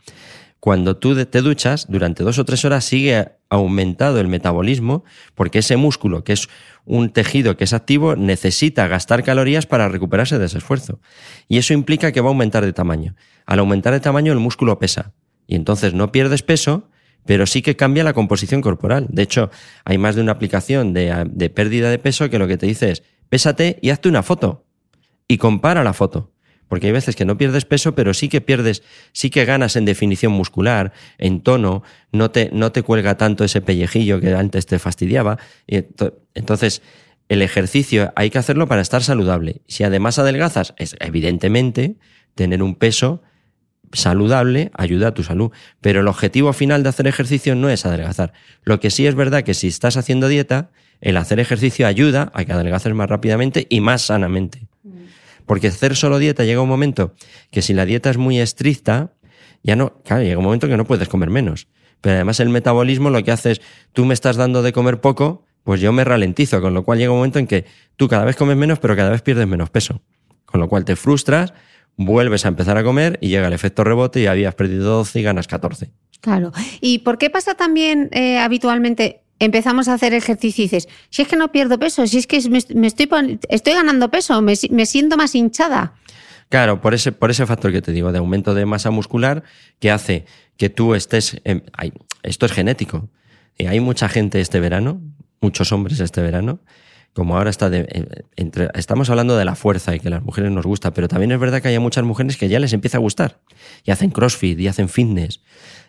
cuando tú te duchas, durante dos o tres horas sigue aumentado el metabolismo, porque ese músculo, que es un tejido que es activo, necesita gastar calorías para recuperarse de ese esfuerzo. Y eso implica que va a aumentar de tamaño. Al aumentar de tamaño, el músculo pesa. Y entonces no pierdes peso, pero sí que cambia la composición corporal. De hecho, hay más de una aplicación de, de pérdida de peso que lo que te dice es, pésate y hazte una foto. Y compara la foto. Porque hay veces que no pierdes peso, pero sí que pierdes, sí que ganas en definición muscular, en tono, no te, no te cuelga tanto ese pellejillo que antes te fastidiaba. Entonces, el ejercicio hay que hacerlo para estar saludable. Si además adelgazas, es evidentemente tener un peso saludable ayuda a tu salud. Pero el objetivo final de hacer ejercicio no es adelgazar. Lo que sí es verdad que si estás haciendo dieta, el hacer ejercicio ayuda a que adelgaces más rápidamente y más sanamente. Porque hacer solo dieta llega un momento que si la dieta es muy estricta, ya no, claro, llega un momento que no puedes comer menos. Pero además el metabolismo lo que hace es, tú me estás dando de comer poco, pues yo me ralentizo, con lo cual llega un momento en que tú cada vez comes menos, pero cada vez pierdes menos peso. Con lo cual te frustras, vuelves a empezar a comer y llega el efecto rebote y habías perdido 12 y ganas 14. Claro. ¿Y por qué pasa también eh, habitualmente? Empezamos a hacer ejercicio y dices, si es que no pierdo peso, si es que me, me estoy, estoy ganando peso, me, me siento más hinchada. Claro, por ese, por ese factor que te digo, de aumento de masa muscular, que hace que tú estés. en- esto es genético. Y hay mucha gente este verano, muchos hombres este verano, como ahora está de, eh, entre, estamos hablando de la fuerza y que las mujeres nos gusta, pero también es verdad que hay muchas mujeres que ya les empieza a gustar y hacen crossfit y hacen fitness.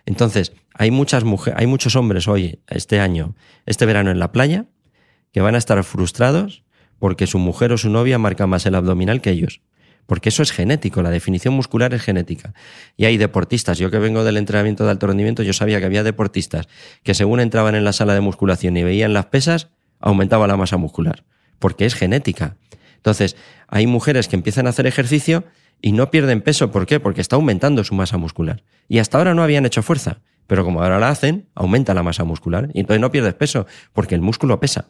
Entonces, hay muchas mujeres, hay muchos hombres hoy, este año, este verano en la playa, que van a estar frustrados porque su mujer o su novia marca más el abdominal que ellos. Porque eso es genético, la definición muscular es genética. Y hay deportistas, yo que vengo del entrenamiento de alto rendimiento, yo sabía que había deportistas que según entraban en la sala de musculación y veían las pesas, aumentaba la masa muscular, porque es genética. Entonces, hay mujeres que empiezan a hacer ejercicio y no pierden peso. ¿Por qué? Porque está aumentando su masa muscular. Y hasta ahora no habían hecho fuerza, pero como ahora la hacen, aumenta la masa muscular. Y entonces no pierdes peso, porque el músculo pesa.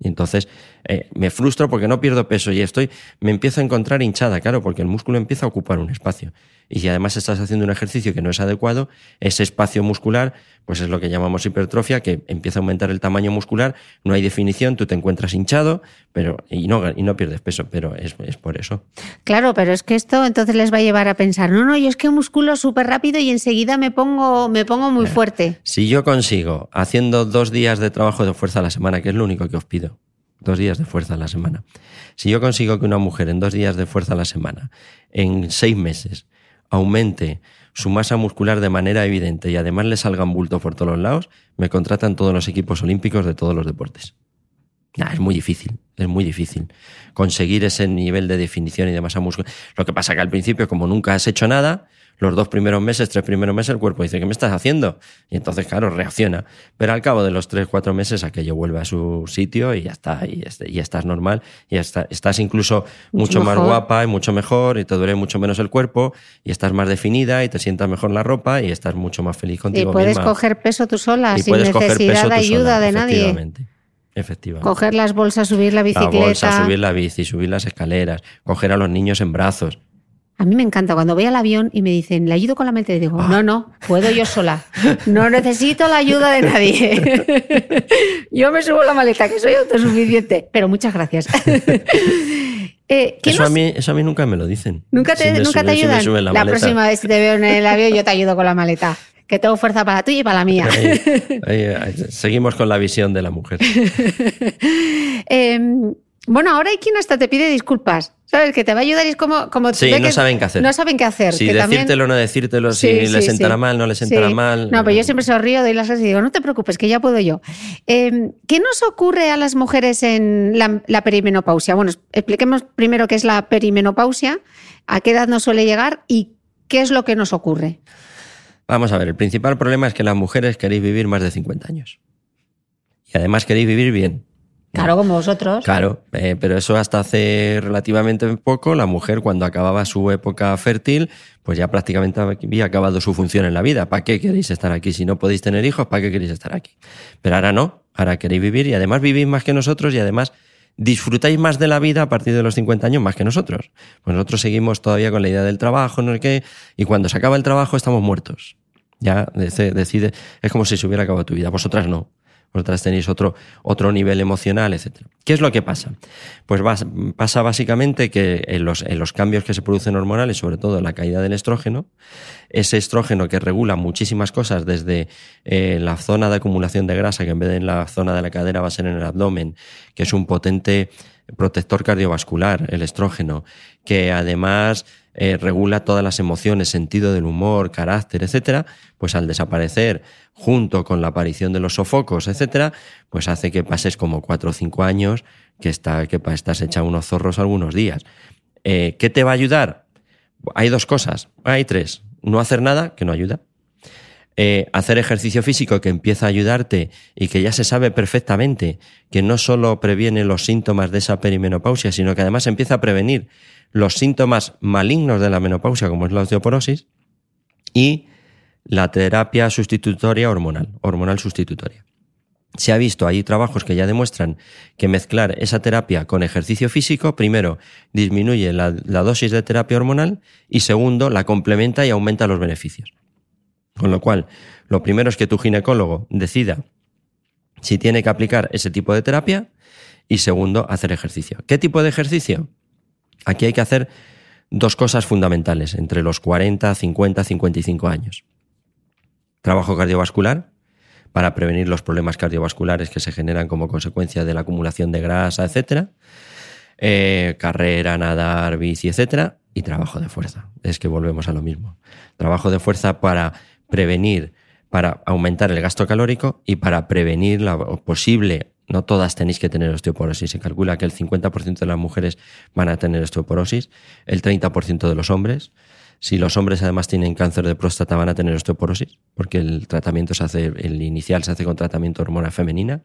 Y entonces eh, me frustro porque no pierdo peso y estoy, me empiezo a encontrar hinchada, claro, porque el músculo empieza a ocupar un espacio. Y si además estás haciendo un ejercicio que no es adecuado, ese espacio muscular, pues es lo que llamamos hipertrofia, que empieza a aumentar el tamaño muscular, no hay definición, tú te encuentras hinchado, pero, y no, y no pierdes peso, pero es, es por eso. Claro, pero es que esto entonces les va a llevar a pensar, no, no, yo es que musculo súper rápido y enseguida me pongo, me pongo muy fuerte. Si yo consigo, haciendo dos días de trabajo de fuerza a la semana, que es lo único que os pido, dos días de fuerza a la semana. Si yo consigo que una mujer en dos días de fuerza a la semana, en seis meses, aumente su masa muscular de manera evidente y además le salgan bulto por todos los lados, me contratan todos los equipos olímpicos de todos los deportes. Nah, es muy difícil, es muy difícil conseguir ese nivel de definición y de masa muscular. Lo que pasa que al principio, como nunca has hecho nada, los dos primeros meses, tres primeros meses, el cuerpo dice, ¿qué me estás haciendo? Y entonces, claro, reacciona. Pero al cabo de los tres, cuatro meses, aquello vuelve a su sitio y ya está, y, y estás normal, y está, estás incluso mucho, Mucho más guapa y mucho mejor, y te duele mucho menos el cuerpo, y estás más definida, y te sientas mejor la ropa, y estás mucho más feliz Y contigo puedes misma. coger peso tú sola, Y sin puedes necesidad de ayuda sola, de nadie. Efectivamente. Coger las bolsas, subir la la bicicleta. bolsa, subir la bici, subir las escaleras, coger a los niños en brazos. A mí me encanta cuando voy al avión y me dicen, ¿le ayudo con la maleta? Y digo, Ah. no, no, puedo yo sola. No necesito la ayuda de nadie. yo me subo la maleta, que soy autosuficiente. Pero muchas gracias. Eh, ¿qué Eso nos- a, mí, eso a mí nunca me lo dicen. ¿Nunca te, Si nunca te ayudan? la próxima vez que te veo en el avión, yo te ayudo con la maleta. Que tengo fuerza para la tuya y para la mía. Ahí- ahí- ahí- seguimos con la visión de la mujer. Eh, bueno, ahora hay quien hasta te pide disculpas. ¿Sabes? Que te va a ayudar y es como. como Sí, no que saben qué hacer. No saben qué hacer. Si que también- decírtelo o no decírtelo, si Sí, les sí, sentará sí. mal, no les sentará Sí. mal. No, pero yo siempre sonrío, doy las gracias y digo, no te preocupes, que ya puedo yo. Eh, ¿Qué nos ocurre a las mujeres en la, la perimenopausia? Bueno, expliquemos primero qué es la perimenopausia, a qué edad nos suele llegar y qué es lo que nos ocurre. Vamos a ver, el principal problema es que las mujeres queréis vivir más de 50 años. Y además queréis vivir bien. Claro, como vosotros. Claro, eh, pero eso hasta hace relativamente poco, la mujer cuando acababa su época fértil, pues ya prácticamente había acabado su función en la vida. ¿Para qué queréis estar aquí? Si no podéis tener hijos, ¿para qué queréis estar aquí? Pero ahora no, ahora queréis vivir y además vivís más que nosotros y además disfrutáis más de la vida a partir de los 50 años más que nosotros. Pues nosotros seguimos todavía con la idea del trabajo, no sé qué, y cuando se acaba el trabajo estamos muertos. Ya decide, es como si se hubiera acabado tu vida. Vosotras no. Vosotras tenéis otro, otro nivel emocional, etc. ¿Qué es lo que pasa? Pues pasa básicamente que en los, en los cambios que se producen hormonales, sobre todo en la caída del estrógeno, ese estrógeno que regula muchísimas cosas desde eh, la zona de acumulación de grasa, que en vez de en la zona de la cadera va a ser en el abdomen, que es un potente protector cardiovascular, el estrógeno, que además eh, regula todas las emociones, sentido del humor, carácter, etcétera, pues al desaparecer junto con la aparición de los sofocos, etcétera, pues hace que pases como cuatro o cinco años que, está, que estás hecha unos zorros algunos días. Eh, ¿Qué te va a ayudar? Hay dos cosas, hay tres. No hacer nada, que no ayuda. Eh, hacer ejercicio físico que empieza a ayudarte y que ya se sabe perfectamente que no solo previene los síntomas de esa perimenopausia, sino que además empieza a prevenir los síntomas malignos de la menopausia, como es la osteoporosis, y la terapia sustitutoria hormonal, hormonal sustitutoria. Se ha visto, hay trabajos que ya demuestran que mezclar esa terapia con ejercicio físico, primero, disminuye la, la dosis de terapia hormonal y segundo, la complementa y aumenta los beneficios. Con lo cual, lo primero es que tu ginecólogo decida si tiene que aplicar ese tipo de terapia y segundo, hacer ejercicio. ¿Qué tipo de ejercicio? Aquí hay que hacer dos cosas fundamentales entre los 40, 50, 55 años. Trabajo cardiovascular para prevenir los problemas cardiovasculares que se generan como consecuencia de la acumulación de grasa, etcétera. Eh, carrera, nadar, bici, etcétera, y trabajo de fuerza. Es que volvemos a lo mismo. Trabajo de fuerza para prevenir, para aumentar el gasto calórico y para prevenir la posible, no todas tenéis que tener osteoporosis, se calcula que el 50% de las mujeres van a tener osteoporosis, el 30% de los hombres, si los hombres además tienen cáncer de próstata van a tener osteoporosis, porque el tratamiento se hace, el inicial se hace con tratamiento de hormona femenina.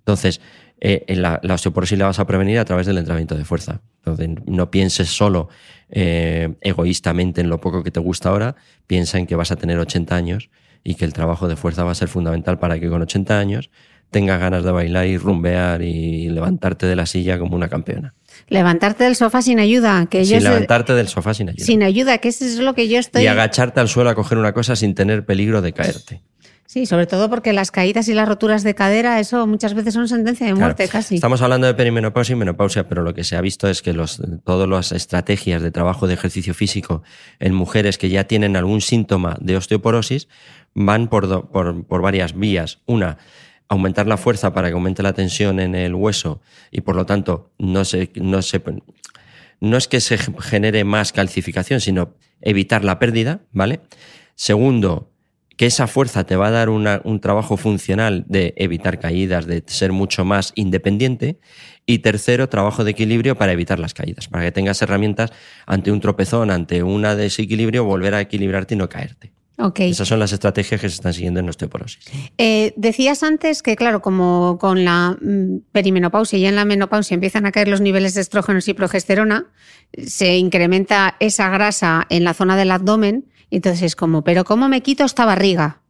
Entonces, eh, la, osteoporosis la vas a prevenir a través del entrenamiento de fuerza. Entonces, no pienses solo eh, egoístamente en lo poco que te gusta ahora, piensa en que vas a tener 80 años y que el trabajo de fuerza va a ser fundamental para que con 80 años tengas ganas de bailar y rumbear y levantarte de la silla como una campeona. Levantarte del sofá sin ayuda. Que sin levantarte del sofá sin ayuda. Sin ayuda, que eso es lo que yo estoy... Y agacharte al suelo a coger una cosa sin tener peligro de caerte. Sí, sobre todo porque las caídas y las roturas de cadera, eso muchas veces son sentencia de muerte casi. Estamos hablando de perimenopausia y menopausia, pero lo que se ha visto es que los, todas las estrategias de trabajo de ejercicio físico en mujeres que ya tienen algún síntoma de osteoporosis van por, por, por varias vías. Una, aumentar la fuerza para que aumente la tensión en el hueso y por lo tanto no se, no se, no es que se genere más calcificación, sino evitar la pérdida, ¿vale? Segundo, que esa fuerza te va a dar un trabajo funcional de evitar caídas, de ser mucho más independiente. Y tercero, trabajo de equilibrio para evitar las caídas, para que tengas herramientas ante un tropezón, ante una desequilibrio, volver a equilibrarte y no caerte. Okay. Esas son las estrategias que se están siguiendo en osteoporosis. Eh, decías antes que, claro, como con la mm, perimenopausia y en la menopausia empiezan a caer los niveles de estrógenos y progesterona, se incrementa esa grasa en la zona del abdomen entonces es como, ¿pero cómo me quito esta barriga?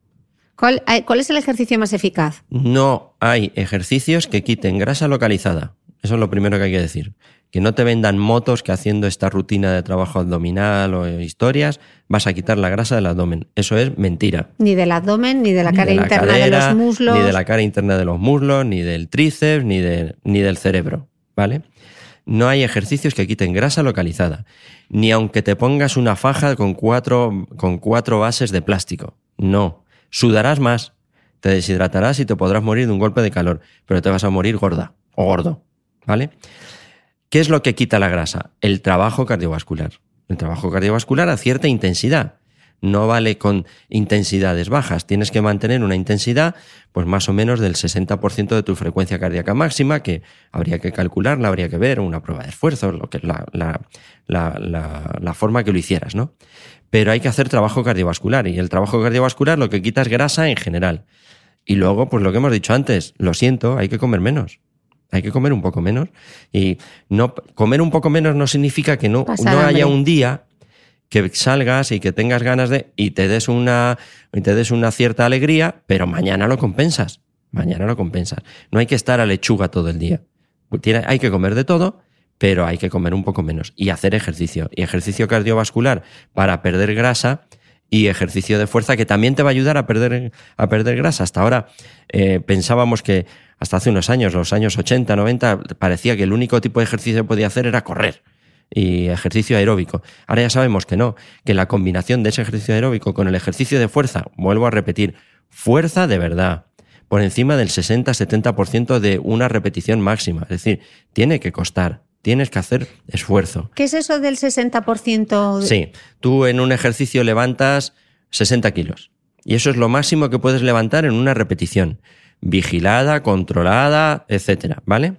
¿Cuál, eh, ¿Cuál, es el ejercicio más eficaz? No hay ejercicios que quiten grasa localizada. Eso es lo primero que hay que decir. Que no te vendan motos que haciendo esta rutina de trabajo abdominal o historias vas a quitar la grasa del abdomen. Eso es mentira. Ni del abdomen, ni de la cara interna de los muslos. Ni de la cara interna de los muslos, ni del tríceps, ni, de, ni del cerebro. ¿Vale? no hay ejercicios que quiten grasa localizada, ni aunque te pongas una faja con cuatro, con cuatro bases de plástico. No, sudarás más, te deshidratarás y te podrás morir de un golpe de calor, pero te vas a morir gorda o gordo, ¿vale? ¿Qué es lo que quita la grasa? El trabajo cardiovascular. El trabajo cardiovascular a cierta intensidad no vale con intensidades bajas. Tienes que mantener una intensidad, pues más o menos del 60% de tu frecuencia cardíaca máxima, que habría que calcularla, habría que ver una prueba de esfuerzo, lo que la, la, la, la, forma que lo hicieras, ¿no? Pero hay que hacer trabajo cardiovascular y el trabajo cardiovascular lo que quita es grasa en general. Y luego, pues lo que hemos dicho antes, lo siento, hay que comer menos. Hay que comer un poco menos. Y no, comer un poco menos no significa que no, no haya un día que salgas y que tengas ganas de y te des una y te des una cierta alegría, pero mañana lo compensas. Mañana lo compensas. No hay que estar a lechuga todo el día. hay que comer de todo, pero hay que comer un poco menos y hacer ejercicio. Y ejercicio cardiovascular para perder grasa y ejercicio de fuerza que también te va a ayudar a perder, a perder grasa. Hasta ahora eh, pensábamos que hasta hace unos años, los años 80, 90, parecía que el único tipo de ejercicio que podía hacer era correr y ejercicio aeróbico. Ahora ya sabemos que no, que la combinación de ese ejercicio aeróbico con el ejercicio de fuerza, vuelvo a repetir, fuerza de verdad, por encima del 60-70% de una repetición máxima. Es decir, tiene que costar, tienes que hacer esfuerzo. ¿Qué es eso del 60%? Sí, tú en un ejercicio levantas 60 kilos y eso es lo máximo que puedes levantar en una repetición, vigilada, controlada, etcétera, ¿vale?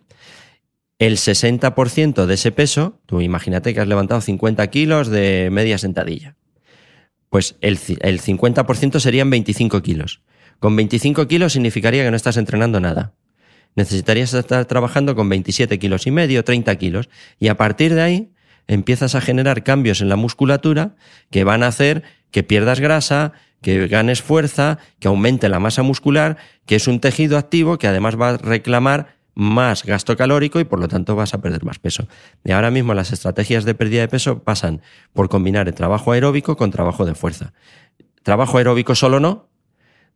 el 60% de ese peso, tú imagínate que has levantado 50 kilos de media sentadilla, pues el, el 50% serían 25 kilos. Con 25 kilos significaría que no estás entrenando nada. Necesitarías estar trabajando con 27 kilos y medio, 30 kilos, y a partir de ahí empiezas a generar cambios en la musculatura que van a hacer que pierdas grasa, que ganes fuerza, que aumente la masa muscular, que es un tejido activo que además va a reclamar más gasto calórico y por lo tanto vas a perder más peso. Y ahora mismo las estrategias de pérdida de peso pasan por combinar el trabajo aeróbico con trabajo de fuerza. Trabajo aeróbico solo no,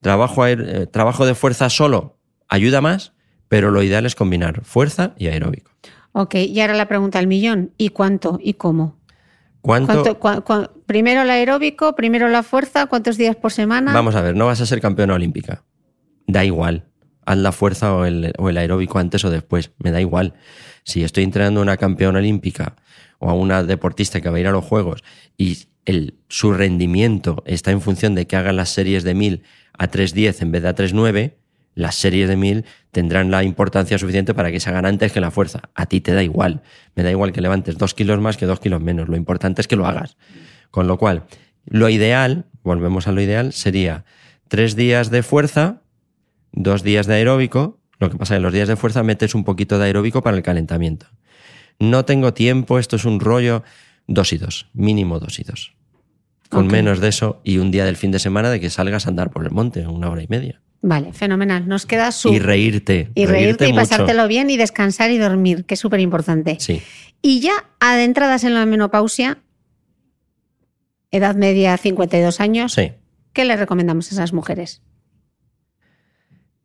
trabajo, eh, trabajo de fuerza solo ayuda más, pero lo ideal es combinar fuerza y aeróbico. Ok, y ahora la pregunta al millón, ¿y cuánto y cómo? ¿Cuánto? primero el aeróbico, primero la fuerza, ¿cuántos días por semana? Vamos a ver, no vas a ser campeona olímpica da igual. Haz la fuerza o el, o el aeróbico antes o después, me da igual. Si estoy entrenando a una campeona olímpica o a una deportista que va a ir a los Juegos y el, su rendimiento está en función de que hagan las series de 1000 a 3.10 en vez de a 3.9, las series de 1000 tendrán la importancia suficiente para que se hagan antes que la fuerza. A ti te da igual. Me da igual que levantes dos kilos más que dos kilos menos. Lo importante es que lo hagas. Con lo cual, lo ideal, volvemos a lo ideal, sería tres días de fuerza, dos días de aeróbico. Lo que pasa es que en los días de fuerza metes un poquito de aeróbico para el calentamiento. No tengo tiempo, esto es un rollo. Dos y dos, mínimo dos y dos. Con menos de eso y un día del fin de semana de que salgas a andar por el monte, una hora y media. Vale, fenomenal. Nos queda su... Y reírte. y reírte y mucho. pasártelo bien y descansar y dormir, que es súper importante. Sí. Y ya adentradas en la menopausia, edad media 52 años, Sí. ¿qué le recomendamos a esas mujeres?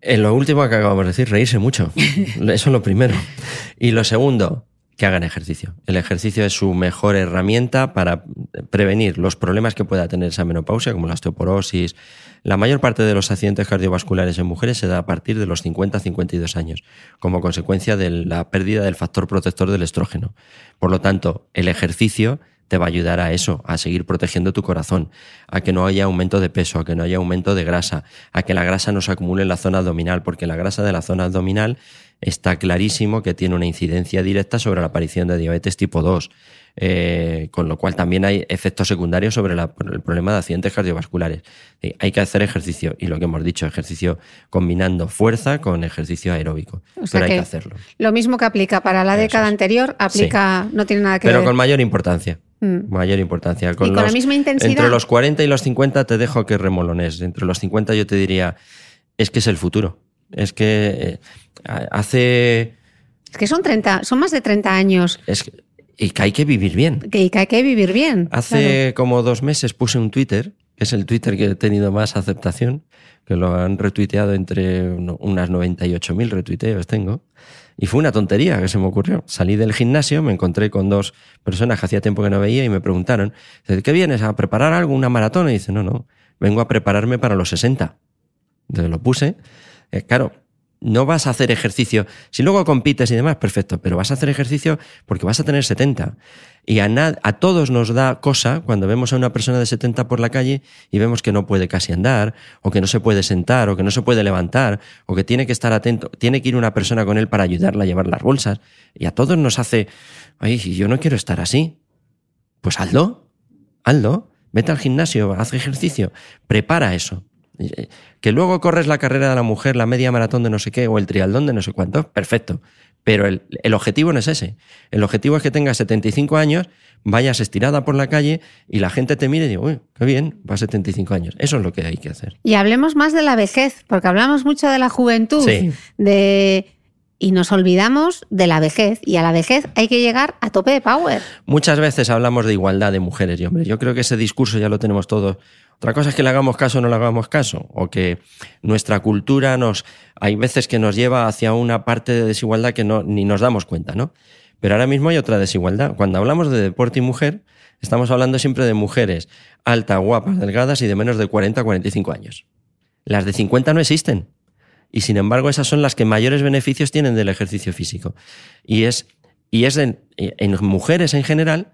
En lo último que acabamos de decir, reírse mucho. Eso es lo primero. Y lo segundo, que hagan ejercicio. El ejercicio es su mejor herramienta para prevenir los problemas que pueda tener esa menopausia, como la osteoporosis. La mayor parte de los accidentes cardiovasculares en mujeres se da a partir de los 50-52 años, como consecuencia de la pérdida del factor protector del estrógeno. Por lo tanto, el ejercicio te va a ayudar a eso, a seguir protegiendo tu corazón, a que no haya aumento de peso, a que no haya aumento de grasa, a que la grasa no se acumule en la zona abdominal, porque la grasa de la zona abdominal está clarísimo que tiene una incidencia directa sobre la aparición de diabetes tipo 2, eh, con lo cual también hay efectos secundarios sobre la- el problema de accidentes cardiovasculares. Eh, hay que hacer ejercicio, y lo que hemos dicho, ejercicio combinando fuerza con ejercicio aeróbico, O sea pero hay que que hacerlo. Lo mismo que aplica para la Eso década es. anterior, aplica, no tiene nada que Pero ver. con mayor importancia. Mm. Mayor importancia. ¿Y con la misma intensidad? Entre los 40 y los 50 te dejo que remolones. Entre los 50 yo te diría, es que es el futuro. Es que eh, hace... Es que son 30, son más de 30 años Es que- y que hay que vivir bien. que, que hay que vivir bien. Hace como dos meses puse un Twitter, que es el Twitter que he tenido más aceptación, que lo han retuiteado entre unas 98.000 retuiteos tengo. Y fue una tontería que se me ocurrió. Salí del gimnasio, me encontré con dos personas que hacía tiempo que no veía y me preguntaron, "¿De ¿qué vienes? ¿A preparar algo, una maratón? Y dice, no, no, vengo a prepararme para los 60. Entonces lo puse. Eh, claro, no vas a hacer ejercicio. Si luego compites y demás, perfecto, pero vas a hacer ejercicio porque vas a tener 70. Y a, na- a todos nos da cosa cuando vemos a una persona de 70 por la calle y vemos que no puede casi andar, o que no se puede sentar, o que no se puede levantar, o que tiene que estar atento, tiene que ir una persona con él para ayudarla a llevar las bolsas. Y a todos nos hace, ay, yo no quiero estar así. Pues hazlo, hazlo, vete al gimnasio, haz ejercicio, prepara eso. Que luego corres la carrera de la mujer, la media maratón de no sé qué, o el trialdón de no sé cuánto, perfecto. Pero el, el objetivo no es ese. El objetivo es que tengas 75 años, vayas estirada por la calle y la gente te mire y diga, uy, qué bien, va a 75 años. Eso es lo que hay que hacer. Y hablemos más de la vejez, porque hablamos mucho de la juventud, Sí. de y nos olvidamos de la vejez. Y a la vejez hay que llegar a tope de power. Muchas veces hablamos de igualdad de mujeres y hombres. Yo creo que ese discurso ya lo tenemos todos. Otra cosa es que le hagamos caso o no le hagamos caso, o que nuestra cultura nos, hay veces que nos lleva hacia una parte de desigualdad que no, ni nos damos cuenta, ¿no? Pero ahora mismo hay otra desigualdad. Cuando hablamos de deporte y mujer, estamos hablando siempre de mujeres altas, guapas, delgadas y de menos de 40 a 45 años. Las de 50 no existen. Y sin embargo, esas son las que mayores beneficios tienen del ejercicio físico. Y es, y es en, en mujeres en general,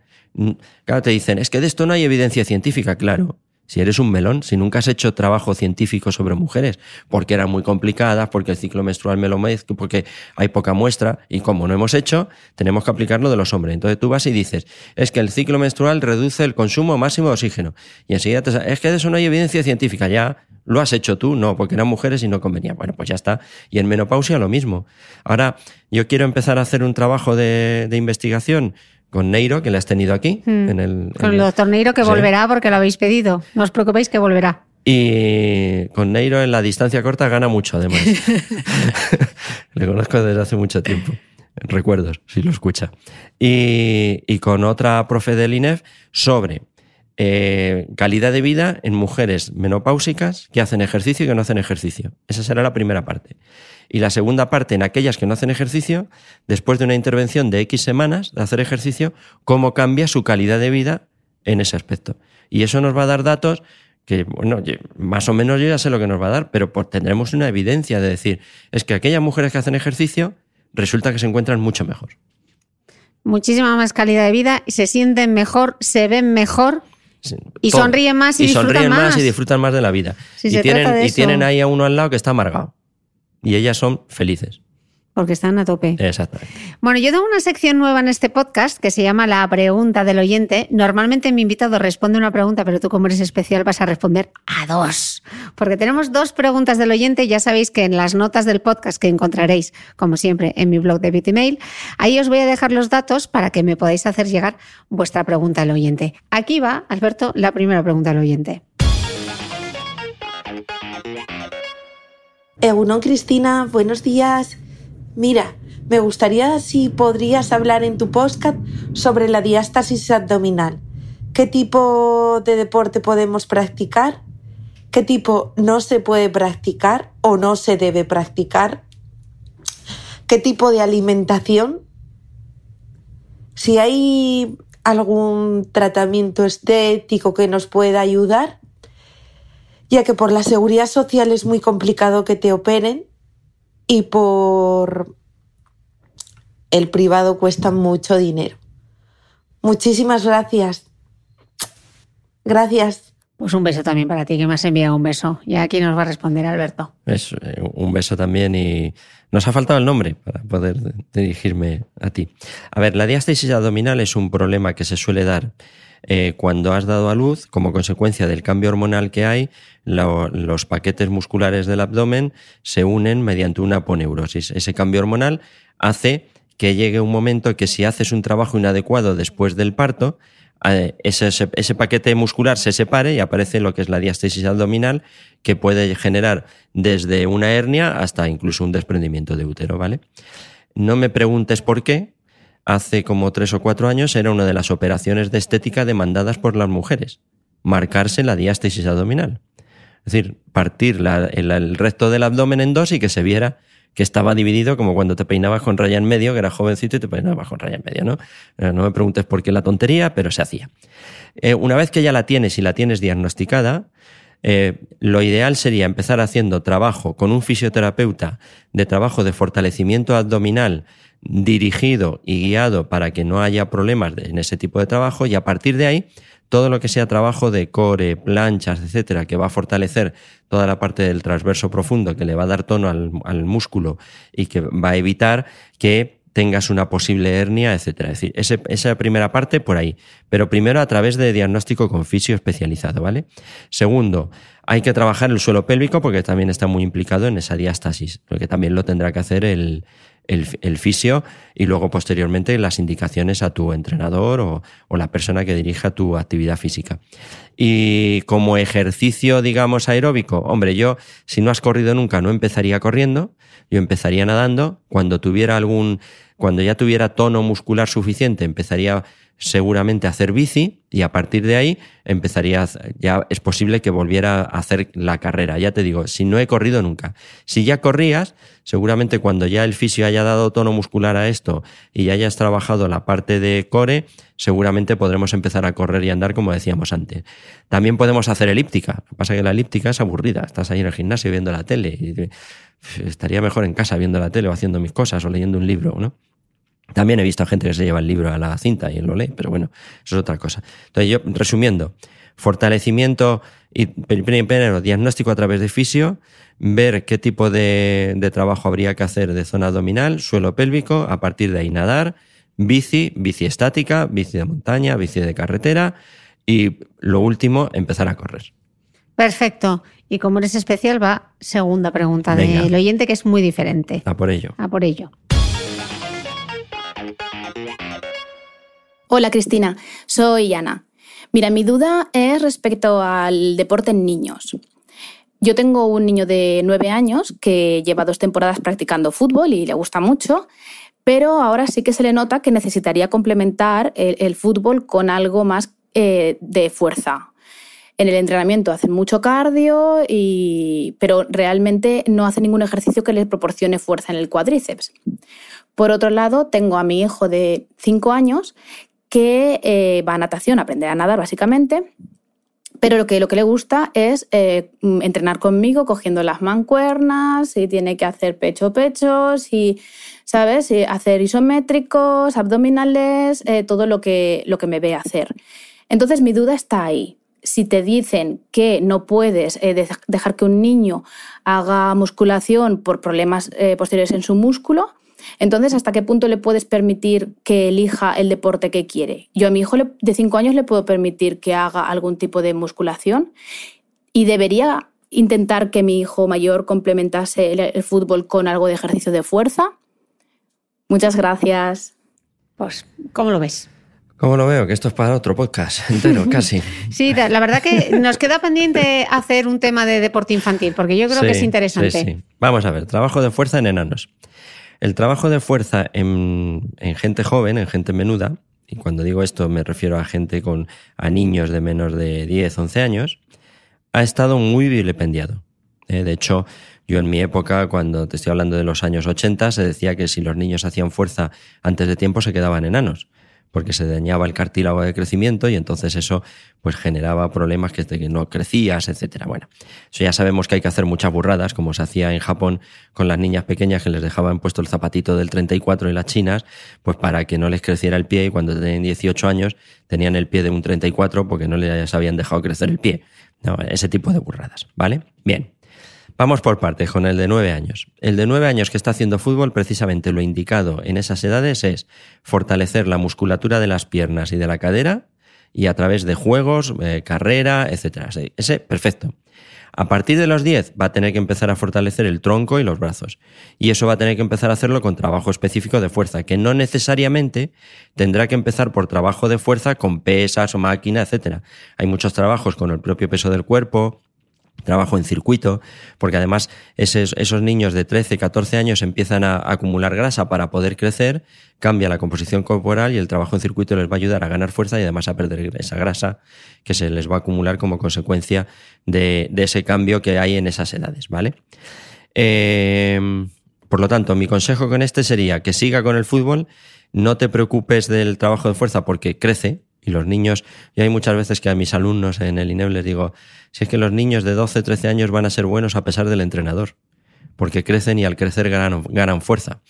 claro, te dicen, es que de esto no hay evidencia científica, claro. Si eres un melón, si nunca has hecho trabajo científico sobre mujeres, porque eran muy complicadas, porque el ciclo menstrual me lo mezclo, porque hay poca muestra, y como no hemos hecho, tenemos que aplicarlo de los hombres. Entonces tú vas y dices, es que el ciclo menstrual reduce el consumo máximo de oxígeno. Y enseguida te es que de eso no hay evidencia científica, ya lo has hecho tú, no, porque eran mujeres y no convenía. Bueno, pues ya está. Y en menopausia lo mismo. Ahora, yo quiero empezar a hacer un trabajo de, de investigación con Neiro, que le has tenido aquí. En el, Hmm. Con en el el- doctor Neiro que Sí. volverá porque lo habéis pedido. No os preocupéis que volverá. Y con Neiro en la distancia corta gana mucho, además. Le conozco desde hace mucho tiempo. Recuerdos, si lo escucha. Y, y con otra profe del INEF sobre eh, calidad de vida en mujeres menopáusicas que hacen ejercicio y que no hacen ejercicio. Esa será la primera parte. Y la segunda parte, en aquellas que no hacen ejercicio, después de una intervención de X semanas de hacer ejercicio, cómo cambia su calidad de vida en ese aspecto. Y eso nos va a dar datos que bueno, más o menos yo ya sé lo que nos va a dar, pero pues tendremos una evidencia de decir, es que aquellas mujeres que hacen ejercicio resulta que se encuentran mucho mejor. Muchísima más calidad de vida, y se sienten mejor, se ven mejor Sí, Y todo. sonríen más y disfrutan sonríen más. más. y disfrutan más de la vida. Si y tienen, y tienen ahí a uno al lado que está amargado. Y ellas son felices. porque están a tope. Exactamente. Bueno, yo tengo una sección nueva en este podcast que se llama La pregunta del oyente. Normalmente mi invitado responde una pregunta, pero tú como eres especial vas a responder a dos. Porque tenemos dos preguntas del oyente. Ya sabéis que en las notas del podcast que encontraréis, como siempre, en mi blog de Bitmail, ahí os voy a dejar los datos para que me podáis hacer llegar vuestra pregunta al oyente. Aquí va, Alberto, la primera pregunta del oyente. Egunon Cristina, buenos días. Mira, me gustaría si podrías hablar en tu podcast sobre la diástasis abdominal. ¿Qué tipo de deporte podemos practicar? ¿Qué tipo no se puede practicar o no se debe practicar? ¿Qué tipo de alimentación? Si hay algún tratamiento estético que nos pueda ayudar, ya que por la seguridad social es muy complicado que te operen y por el privado cuesta mucho dinero. Muchísimas gracias. Gracias. Pues un beso también para ti, que me has enviado un beso. Y aquí nos va a responder Alberto. Es eh, un beso también y nos ha faltado el nombre para poder dirigirme a ti. A ver, la diástasis abdominal es un problema que se suele dar eh, cuando has dado a luz, como consecuencia del cambio hormonal que hay, lo- los paquetes musculares del abdomen se unen mediante una aponeurosis. Ese cambio hormonal hace que llegue un momento que si haces un trabajo inadecuado después del parto, eh, ese, ese- paquete muscular se separe y aparece lo que es la diástasis abdominal, que puede generar desde una hernia hasta incluso un desprendimiento de útero, ¿vale? No me preguntes por qué. Hace como tres o cuatro años era una de las operaciones de estética demandadas por las mujeres. Marcarse la diástasis abdominal. Es decir, partir el resto del abdomen en dos y que se viera que estaba dividido como cuando te peinabas con raya en medio, que era jovencito y te peinabas con raya en medio, ¿no? Eh, No me preguntes por qué la tontería, pero se hacía. Eh, una vez que ya la tienes y la tienes diagnosticada, eh, lo ideal sería empezar haciendo trabajo con un fisioterapeuta de trabajo de fortalecimiento abdominal dirigido y guiado para que no haya problemas en ese tipo de trabajo y a partir de ahí todo lo que sea trabajo de core, planchas, etcétera, que va a fortalecer toda la parte del transverso profundo, que le va a dar tono al músculo y que va a evitar que tengas una posible hernia, etcétera. Es decir, esa primera parte por ahí. Pero primero a través de diagnóstico con fisio especializado, ¿vale? Segundo, hay que trabajar el suelo pélvico porque también está muy implicado en esa diástasis, lo que también lo tendrá que hacer el, el, el fisio y luego posteriormente las indicaciones a tu entrenador o, o la persona que dirija tu actividad física. Y como ejercicio, digamos, aeróbico, hombre, yo si no has corrido nunca no empezaría corriendo, yo empezaría nadando, cuando tuviera algún, cuando ya tuviera tono muscular suficiente, empezaría seguramente a hacer bici y a partir de ahí empezaría, ya es posible que volviera a hacer la carrera. Ya te digo, si no he corrido nunca. Si ya corrías, seguramente cuando ya el fisio haya dado tono muscular a esto y ya hayas trabajado la parte de core, seguramente podremos empezar a correr y andar como decíamos antes. También podemos hacer elíptica. Lo que pasa es que la elíptica es aburrida. Estás ahí en el gimnasio viendo la tele. Y estaría mejor en casa viendo la tele o haciendo mis cosas o leyendo un libro, ¿no? También he visto a gente que se lleva el libro a la cinta y lo lee, pero bueno, eso es otra cosa. Entonces, yo, resumiendo, fortalecimiento y pri- pri- primero diagnóstico a través de fisio, ver qué tipo de, de trabajo habría que hacer de zona abdominal, suelo pélvico, a partir de ahí nadar, bici, bici estática, bici de montaña, bici de carretera y lo último, empezar a correr. Perfecto. Y como eres especial, va segunda pregunta Venga. del oyente, que es muy diferente. A por ello. A por ello. Hola Cristina, soy Ana. Mira, mi duda es respecto al deporte en niños. Yo tengo un niño de nueve años que lleva dos temporadas practicando fútbol y le gusta mucho, pero ahora sí que se le nota que necesitaría complementar el, fútbol con algo más eh, de fuerza. En el entrenamiento hacen mucho cardio, y, pero realmente no hace ningún ejercicio que le proporcione fuerza en el cuádriceps. Por otro lado, tengo a mi hijo de 5 años que eh, va a natación aprender a nadar básicamente, Pero lo que, lo que le gusta es eh, mm, entrenar conmigo, cogiendo las mancuernas, y tiene que hacer pecho-pechos, y, ¿sabes? Hacer isométricos, abdominales, eh, todo lo que, lo que me ve hacer. Entonces mi duda está ahí. Si te dicen que no puedes de- dejar que un niño haga musculación por problemas posteriores en su músculo, entonces ¿hasta qué punto le puedes permitir que elija el deporte que quiere? Yo a mi hijo de 5 años le puedo permitir que haga algún tipo de musculación y debería intentar que mi hijo mayor complementase el, el fútbol con algo de ejercicio de fuerza. Muchas gracias. Pues, ¿cómo lo ves? ¿Cómo lo veo? Que esto es para otro podcast entero, casi. Sí, la verdad que nos queda pendiente hacer un tema de deporte infantil, porque yo creo que es interesante. sí, sí. Vamos a ver, trabajo de fuerza en enanos. El trabajo de fuerza en, en gente joven, en gente menuda, y cuando digo esto me refiero a gente con a niños de menos de 10, 11 años, ha estado muy vilipendiado. Eh, de hecho, yo en mi época, cuando te estoy hablando de los años 80, se decía que si los niños hacían fuerza antes de tiempo se quedaban enanos, porque se dañaba el cartílago de crecimiento y entonces eso pues generaba problemas que, no crecías, etcétera. Bueno, eso ya sabemos que hay que hacer muchas burradas, como se hacía en Japón con las niñas pequeñas que les dejaban puesto el zapatito del 34 y las chinas, pues para que no les creciera el pie y cuando tenían 18 años tenían el pie de un 34 porque no les habían dejado crecer el pie. No, ese tipo de burradas, ¿vale? Bien. Vamos por partes con el de nueve años. El de nueve años que está haciendo fútbol, precisamente lo indicado en esas edades es fortalecer la musculatura de las piernas y de la cadera y a través de juegos, eh, carrera. Sí, Ese, perfecto. A partir de los 10 va a tener que empezar a fortalecer el tronco y los brazos. Y eso va a tener que empezar a hacerlo con trabajo específico de fuerza, que no necesariamente tendrá que empezar por trabajo de fuerza con pesas o máquina, etcétera. Hay muchos trabajos con el propio peso del cuerpo, trabajo en circuito, porque además esos, esos niños de 13, 14 años empiezan a acumular grasa para poder crecer, cambia la composición corporal y el trabajo en circuito les va a ayudar a ganar fuerza y además a perder esa grasa que se les va a acumular como consecuencia de, de ese cambio que hay en esas edades, ¿vale? Eh, por lo tanto, mi consejo con este sería que siga con el fútbol, no te preocupes del trabajo de fuerza porque crece, y los niños, yo hay muchas veces que a mis alumnos en el INEB les digo, si es que los niños de 12, 13 años van a ser buenos a pesar del entrenador, porque crecen y al crecer ganan, fuerza.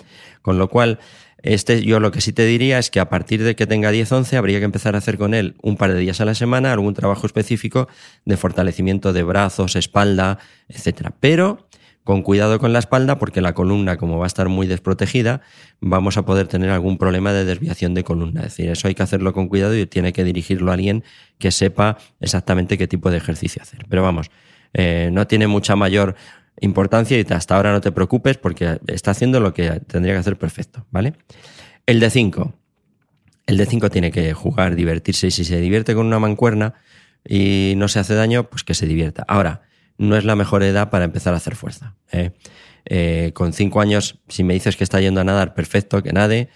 Con lo cual, este, yo lo que sí te diría es que a partir de que tenga 10, 11, habría que empezar a hacer con él un par de días a la semana algún trabajo específico de fortalecimiento de brazos, espalda, etcétera. Pero con cuidado con la espalda porque la columna, como va a estar muy desprotegida, vamos a poder tener algún problema de desviación de columna. Es decir, eso hay que hacerlo con cuidado y tiene que dirigirlo a alguien que sepa exactamente qué tipo de ejercicio hacer. Pero vamos, eh, no tiene mucha mayor importancia y hasta ahora no te preocupes porque está haciendo lo que tendría que hacer perfecto, ¿vale? El de 5. El de 5 tiene que jugar, divertirse y si se divierte con una mancuerna y no se hace daño, pues que se divierta. Ahora, no es la mejor edad para empezar a hacer fuerza. ¿eh? Eh, con cinco años, si me dices que está yendo a nadar, perfecto, que nade.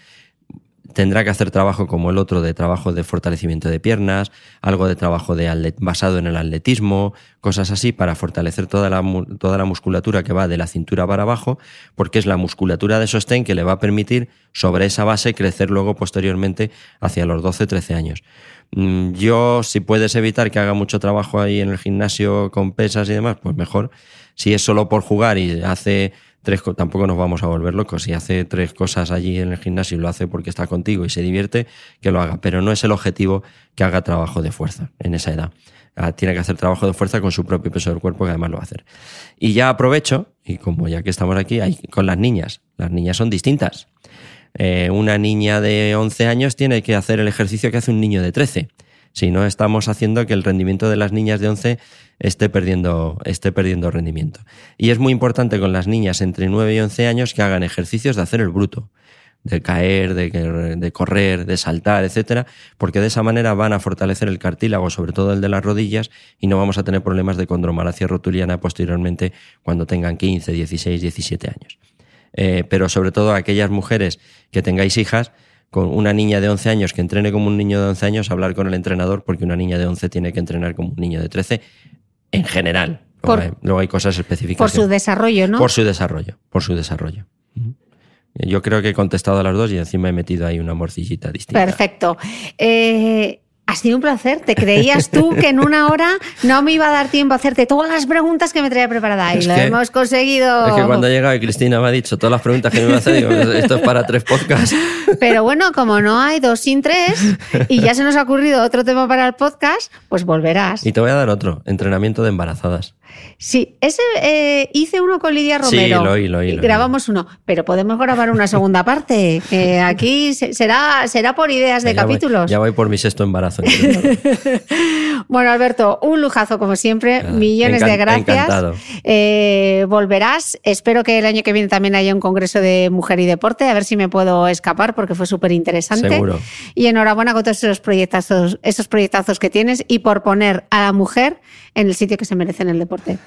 Tendrá que hacer trabajo como el otro de trabajo de fortalecimiento de piernas, algo de trabajo de basado en el atletismo, cosas así para fortalecer toda la, toda la musculatura que va de la cintura para abajo, porque es la musculatura de sostén que le va a permitir sobre esa base crecer luego posteriormente hacia los 12-13 años. Mm, Yo, si puedes evitar que haga mucho trabajo ahí en el gimnasio con pesas y demás, pues mejor. Si es solo por jugar y hace tres, co- tampoco nos vamos a volver locos. Si hace tres cosas allí en el gimnasio y lo hace porque está contigo y se divierte, que lo haga. Pero no es el objetivo que haga trabajo de fuerza en esa edad. Ah, Tiene que hacer trabajo de fuerza con su propio peso del cuerpo, que además lo va a hacer. Y ya aprovecho, y como ya que estamos aquí, con las niñas. Las niñas son distintas. Eh, una niña de 11 años tiene que hacer el ejercicio que hace un niño de 13. Si no, estamos haciendo que el rendimiento de las niñas de 11 esté perdiendo, esté perdiendo rendimiento. Y es muy importante con las niñas entre 9 y 11 años que hagan ejercicios de hacer el bruto, de caer, de, de correr, de saltar, etcétera, porque de esa manera van a fortalecer el cartílago, sobre todo el de las rodillas, y no vamos a tener problemas de condromalacia rotuliana posteriormente cuando tengan 15, 16, 17 años. Eh, pero sobre todo aquellas mujeres que tengáis hijas, con una niña de 11 años que entrene como un niño de 11 años, hablar con el entrenador, porque una niña de 11 tiene que entrenar como un niño de 13 en general. Luego, hay, luego hay cosas específicas. Por su desarrollo, ¿no? por su desarrollo, por su desarrollo. Yo creo que he contestado a las dos y encima he metido ahí una morcillita distinta. Perfecto. Eh, Ha sido un placer. ¿Te creías tú que en una hora no me iba a dar tiempo a hacerte todas las preguntas que me traía preparada? Y Es lo que- hemos conseguido. Es que cuando ha llegado y Cristina me ha dicho todas las preguntas que me iba a hacer, digo, esto es para tres podcasts. Pero bueno, como no hay dos sin tres y ya se nos ha ocurrido otro tema para el podcast, pues volverás. Y te voy a dar otro, entrenamiento de embarazadas. Sí, ese eh, hice uno con Lidia Sí, Romero. lo oí, lo oí, lo oí. grabamos uno, pero podemos grabar una segunda parte. que aquí se- será, será por ideas de Ya voy- capítulos. ya voy por mi sexto embarazo. Bueno, Alberto, un lujazo como siempre. Ah, Millones de gracias. Eh, volverás. Espero que el año que viene también haya un congreso de mujer y deporte. A ver si me puedo escapar porque fue súper interesante. Seguro. Y enhorabuena con todos esos proyectazos, esos proyectazos que tienes y por poner a la mujer en el sitio que se merece en el deporte.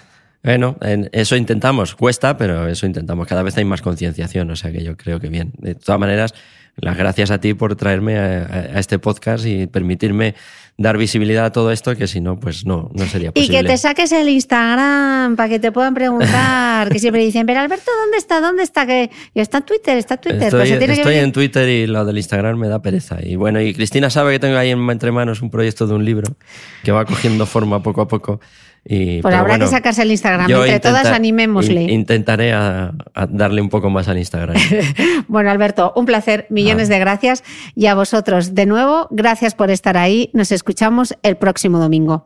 Bueno, en- eso intentamos. Cuesta, pero eso intentamos. Cada vez hay más concienciación, o sea que yo creo que bien. De todas maneras, las gracias a ti por traerme a, este podcast y permitirme dar visibilidad a todo esto, que si no, pues no, no sería Y posible. que te saques el Instagram para que te puedan preguntar, que siempre dicen, pero Alberto, ¿dónde está? ¿Dónde está? Que está en Twitter, está en Twitter. Estoy, pues tiene estoy venir". en Twitter y lo del Instagram me da pereza. Y bueno, y Cristina sabe que tengo ahí en- entre manos un proyecto de un libro que va cogiendo forma poco a poco. Y, Pues pero habrá bueno, que sacarse el Instagram. Entre todas, animémosle. in- intentaré a- a darle un poco más al Instagram. Bueno, Alberto, un placer, millones Ah. de gracias. Y a vosotros, de nuevo, gracias por estar ahí. Nos escuchamos el próximo domingo.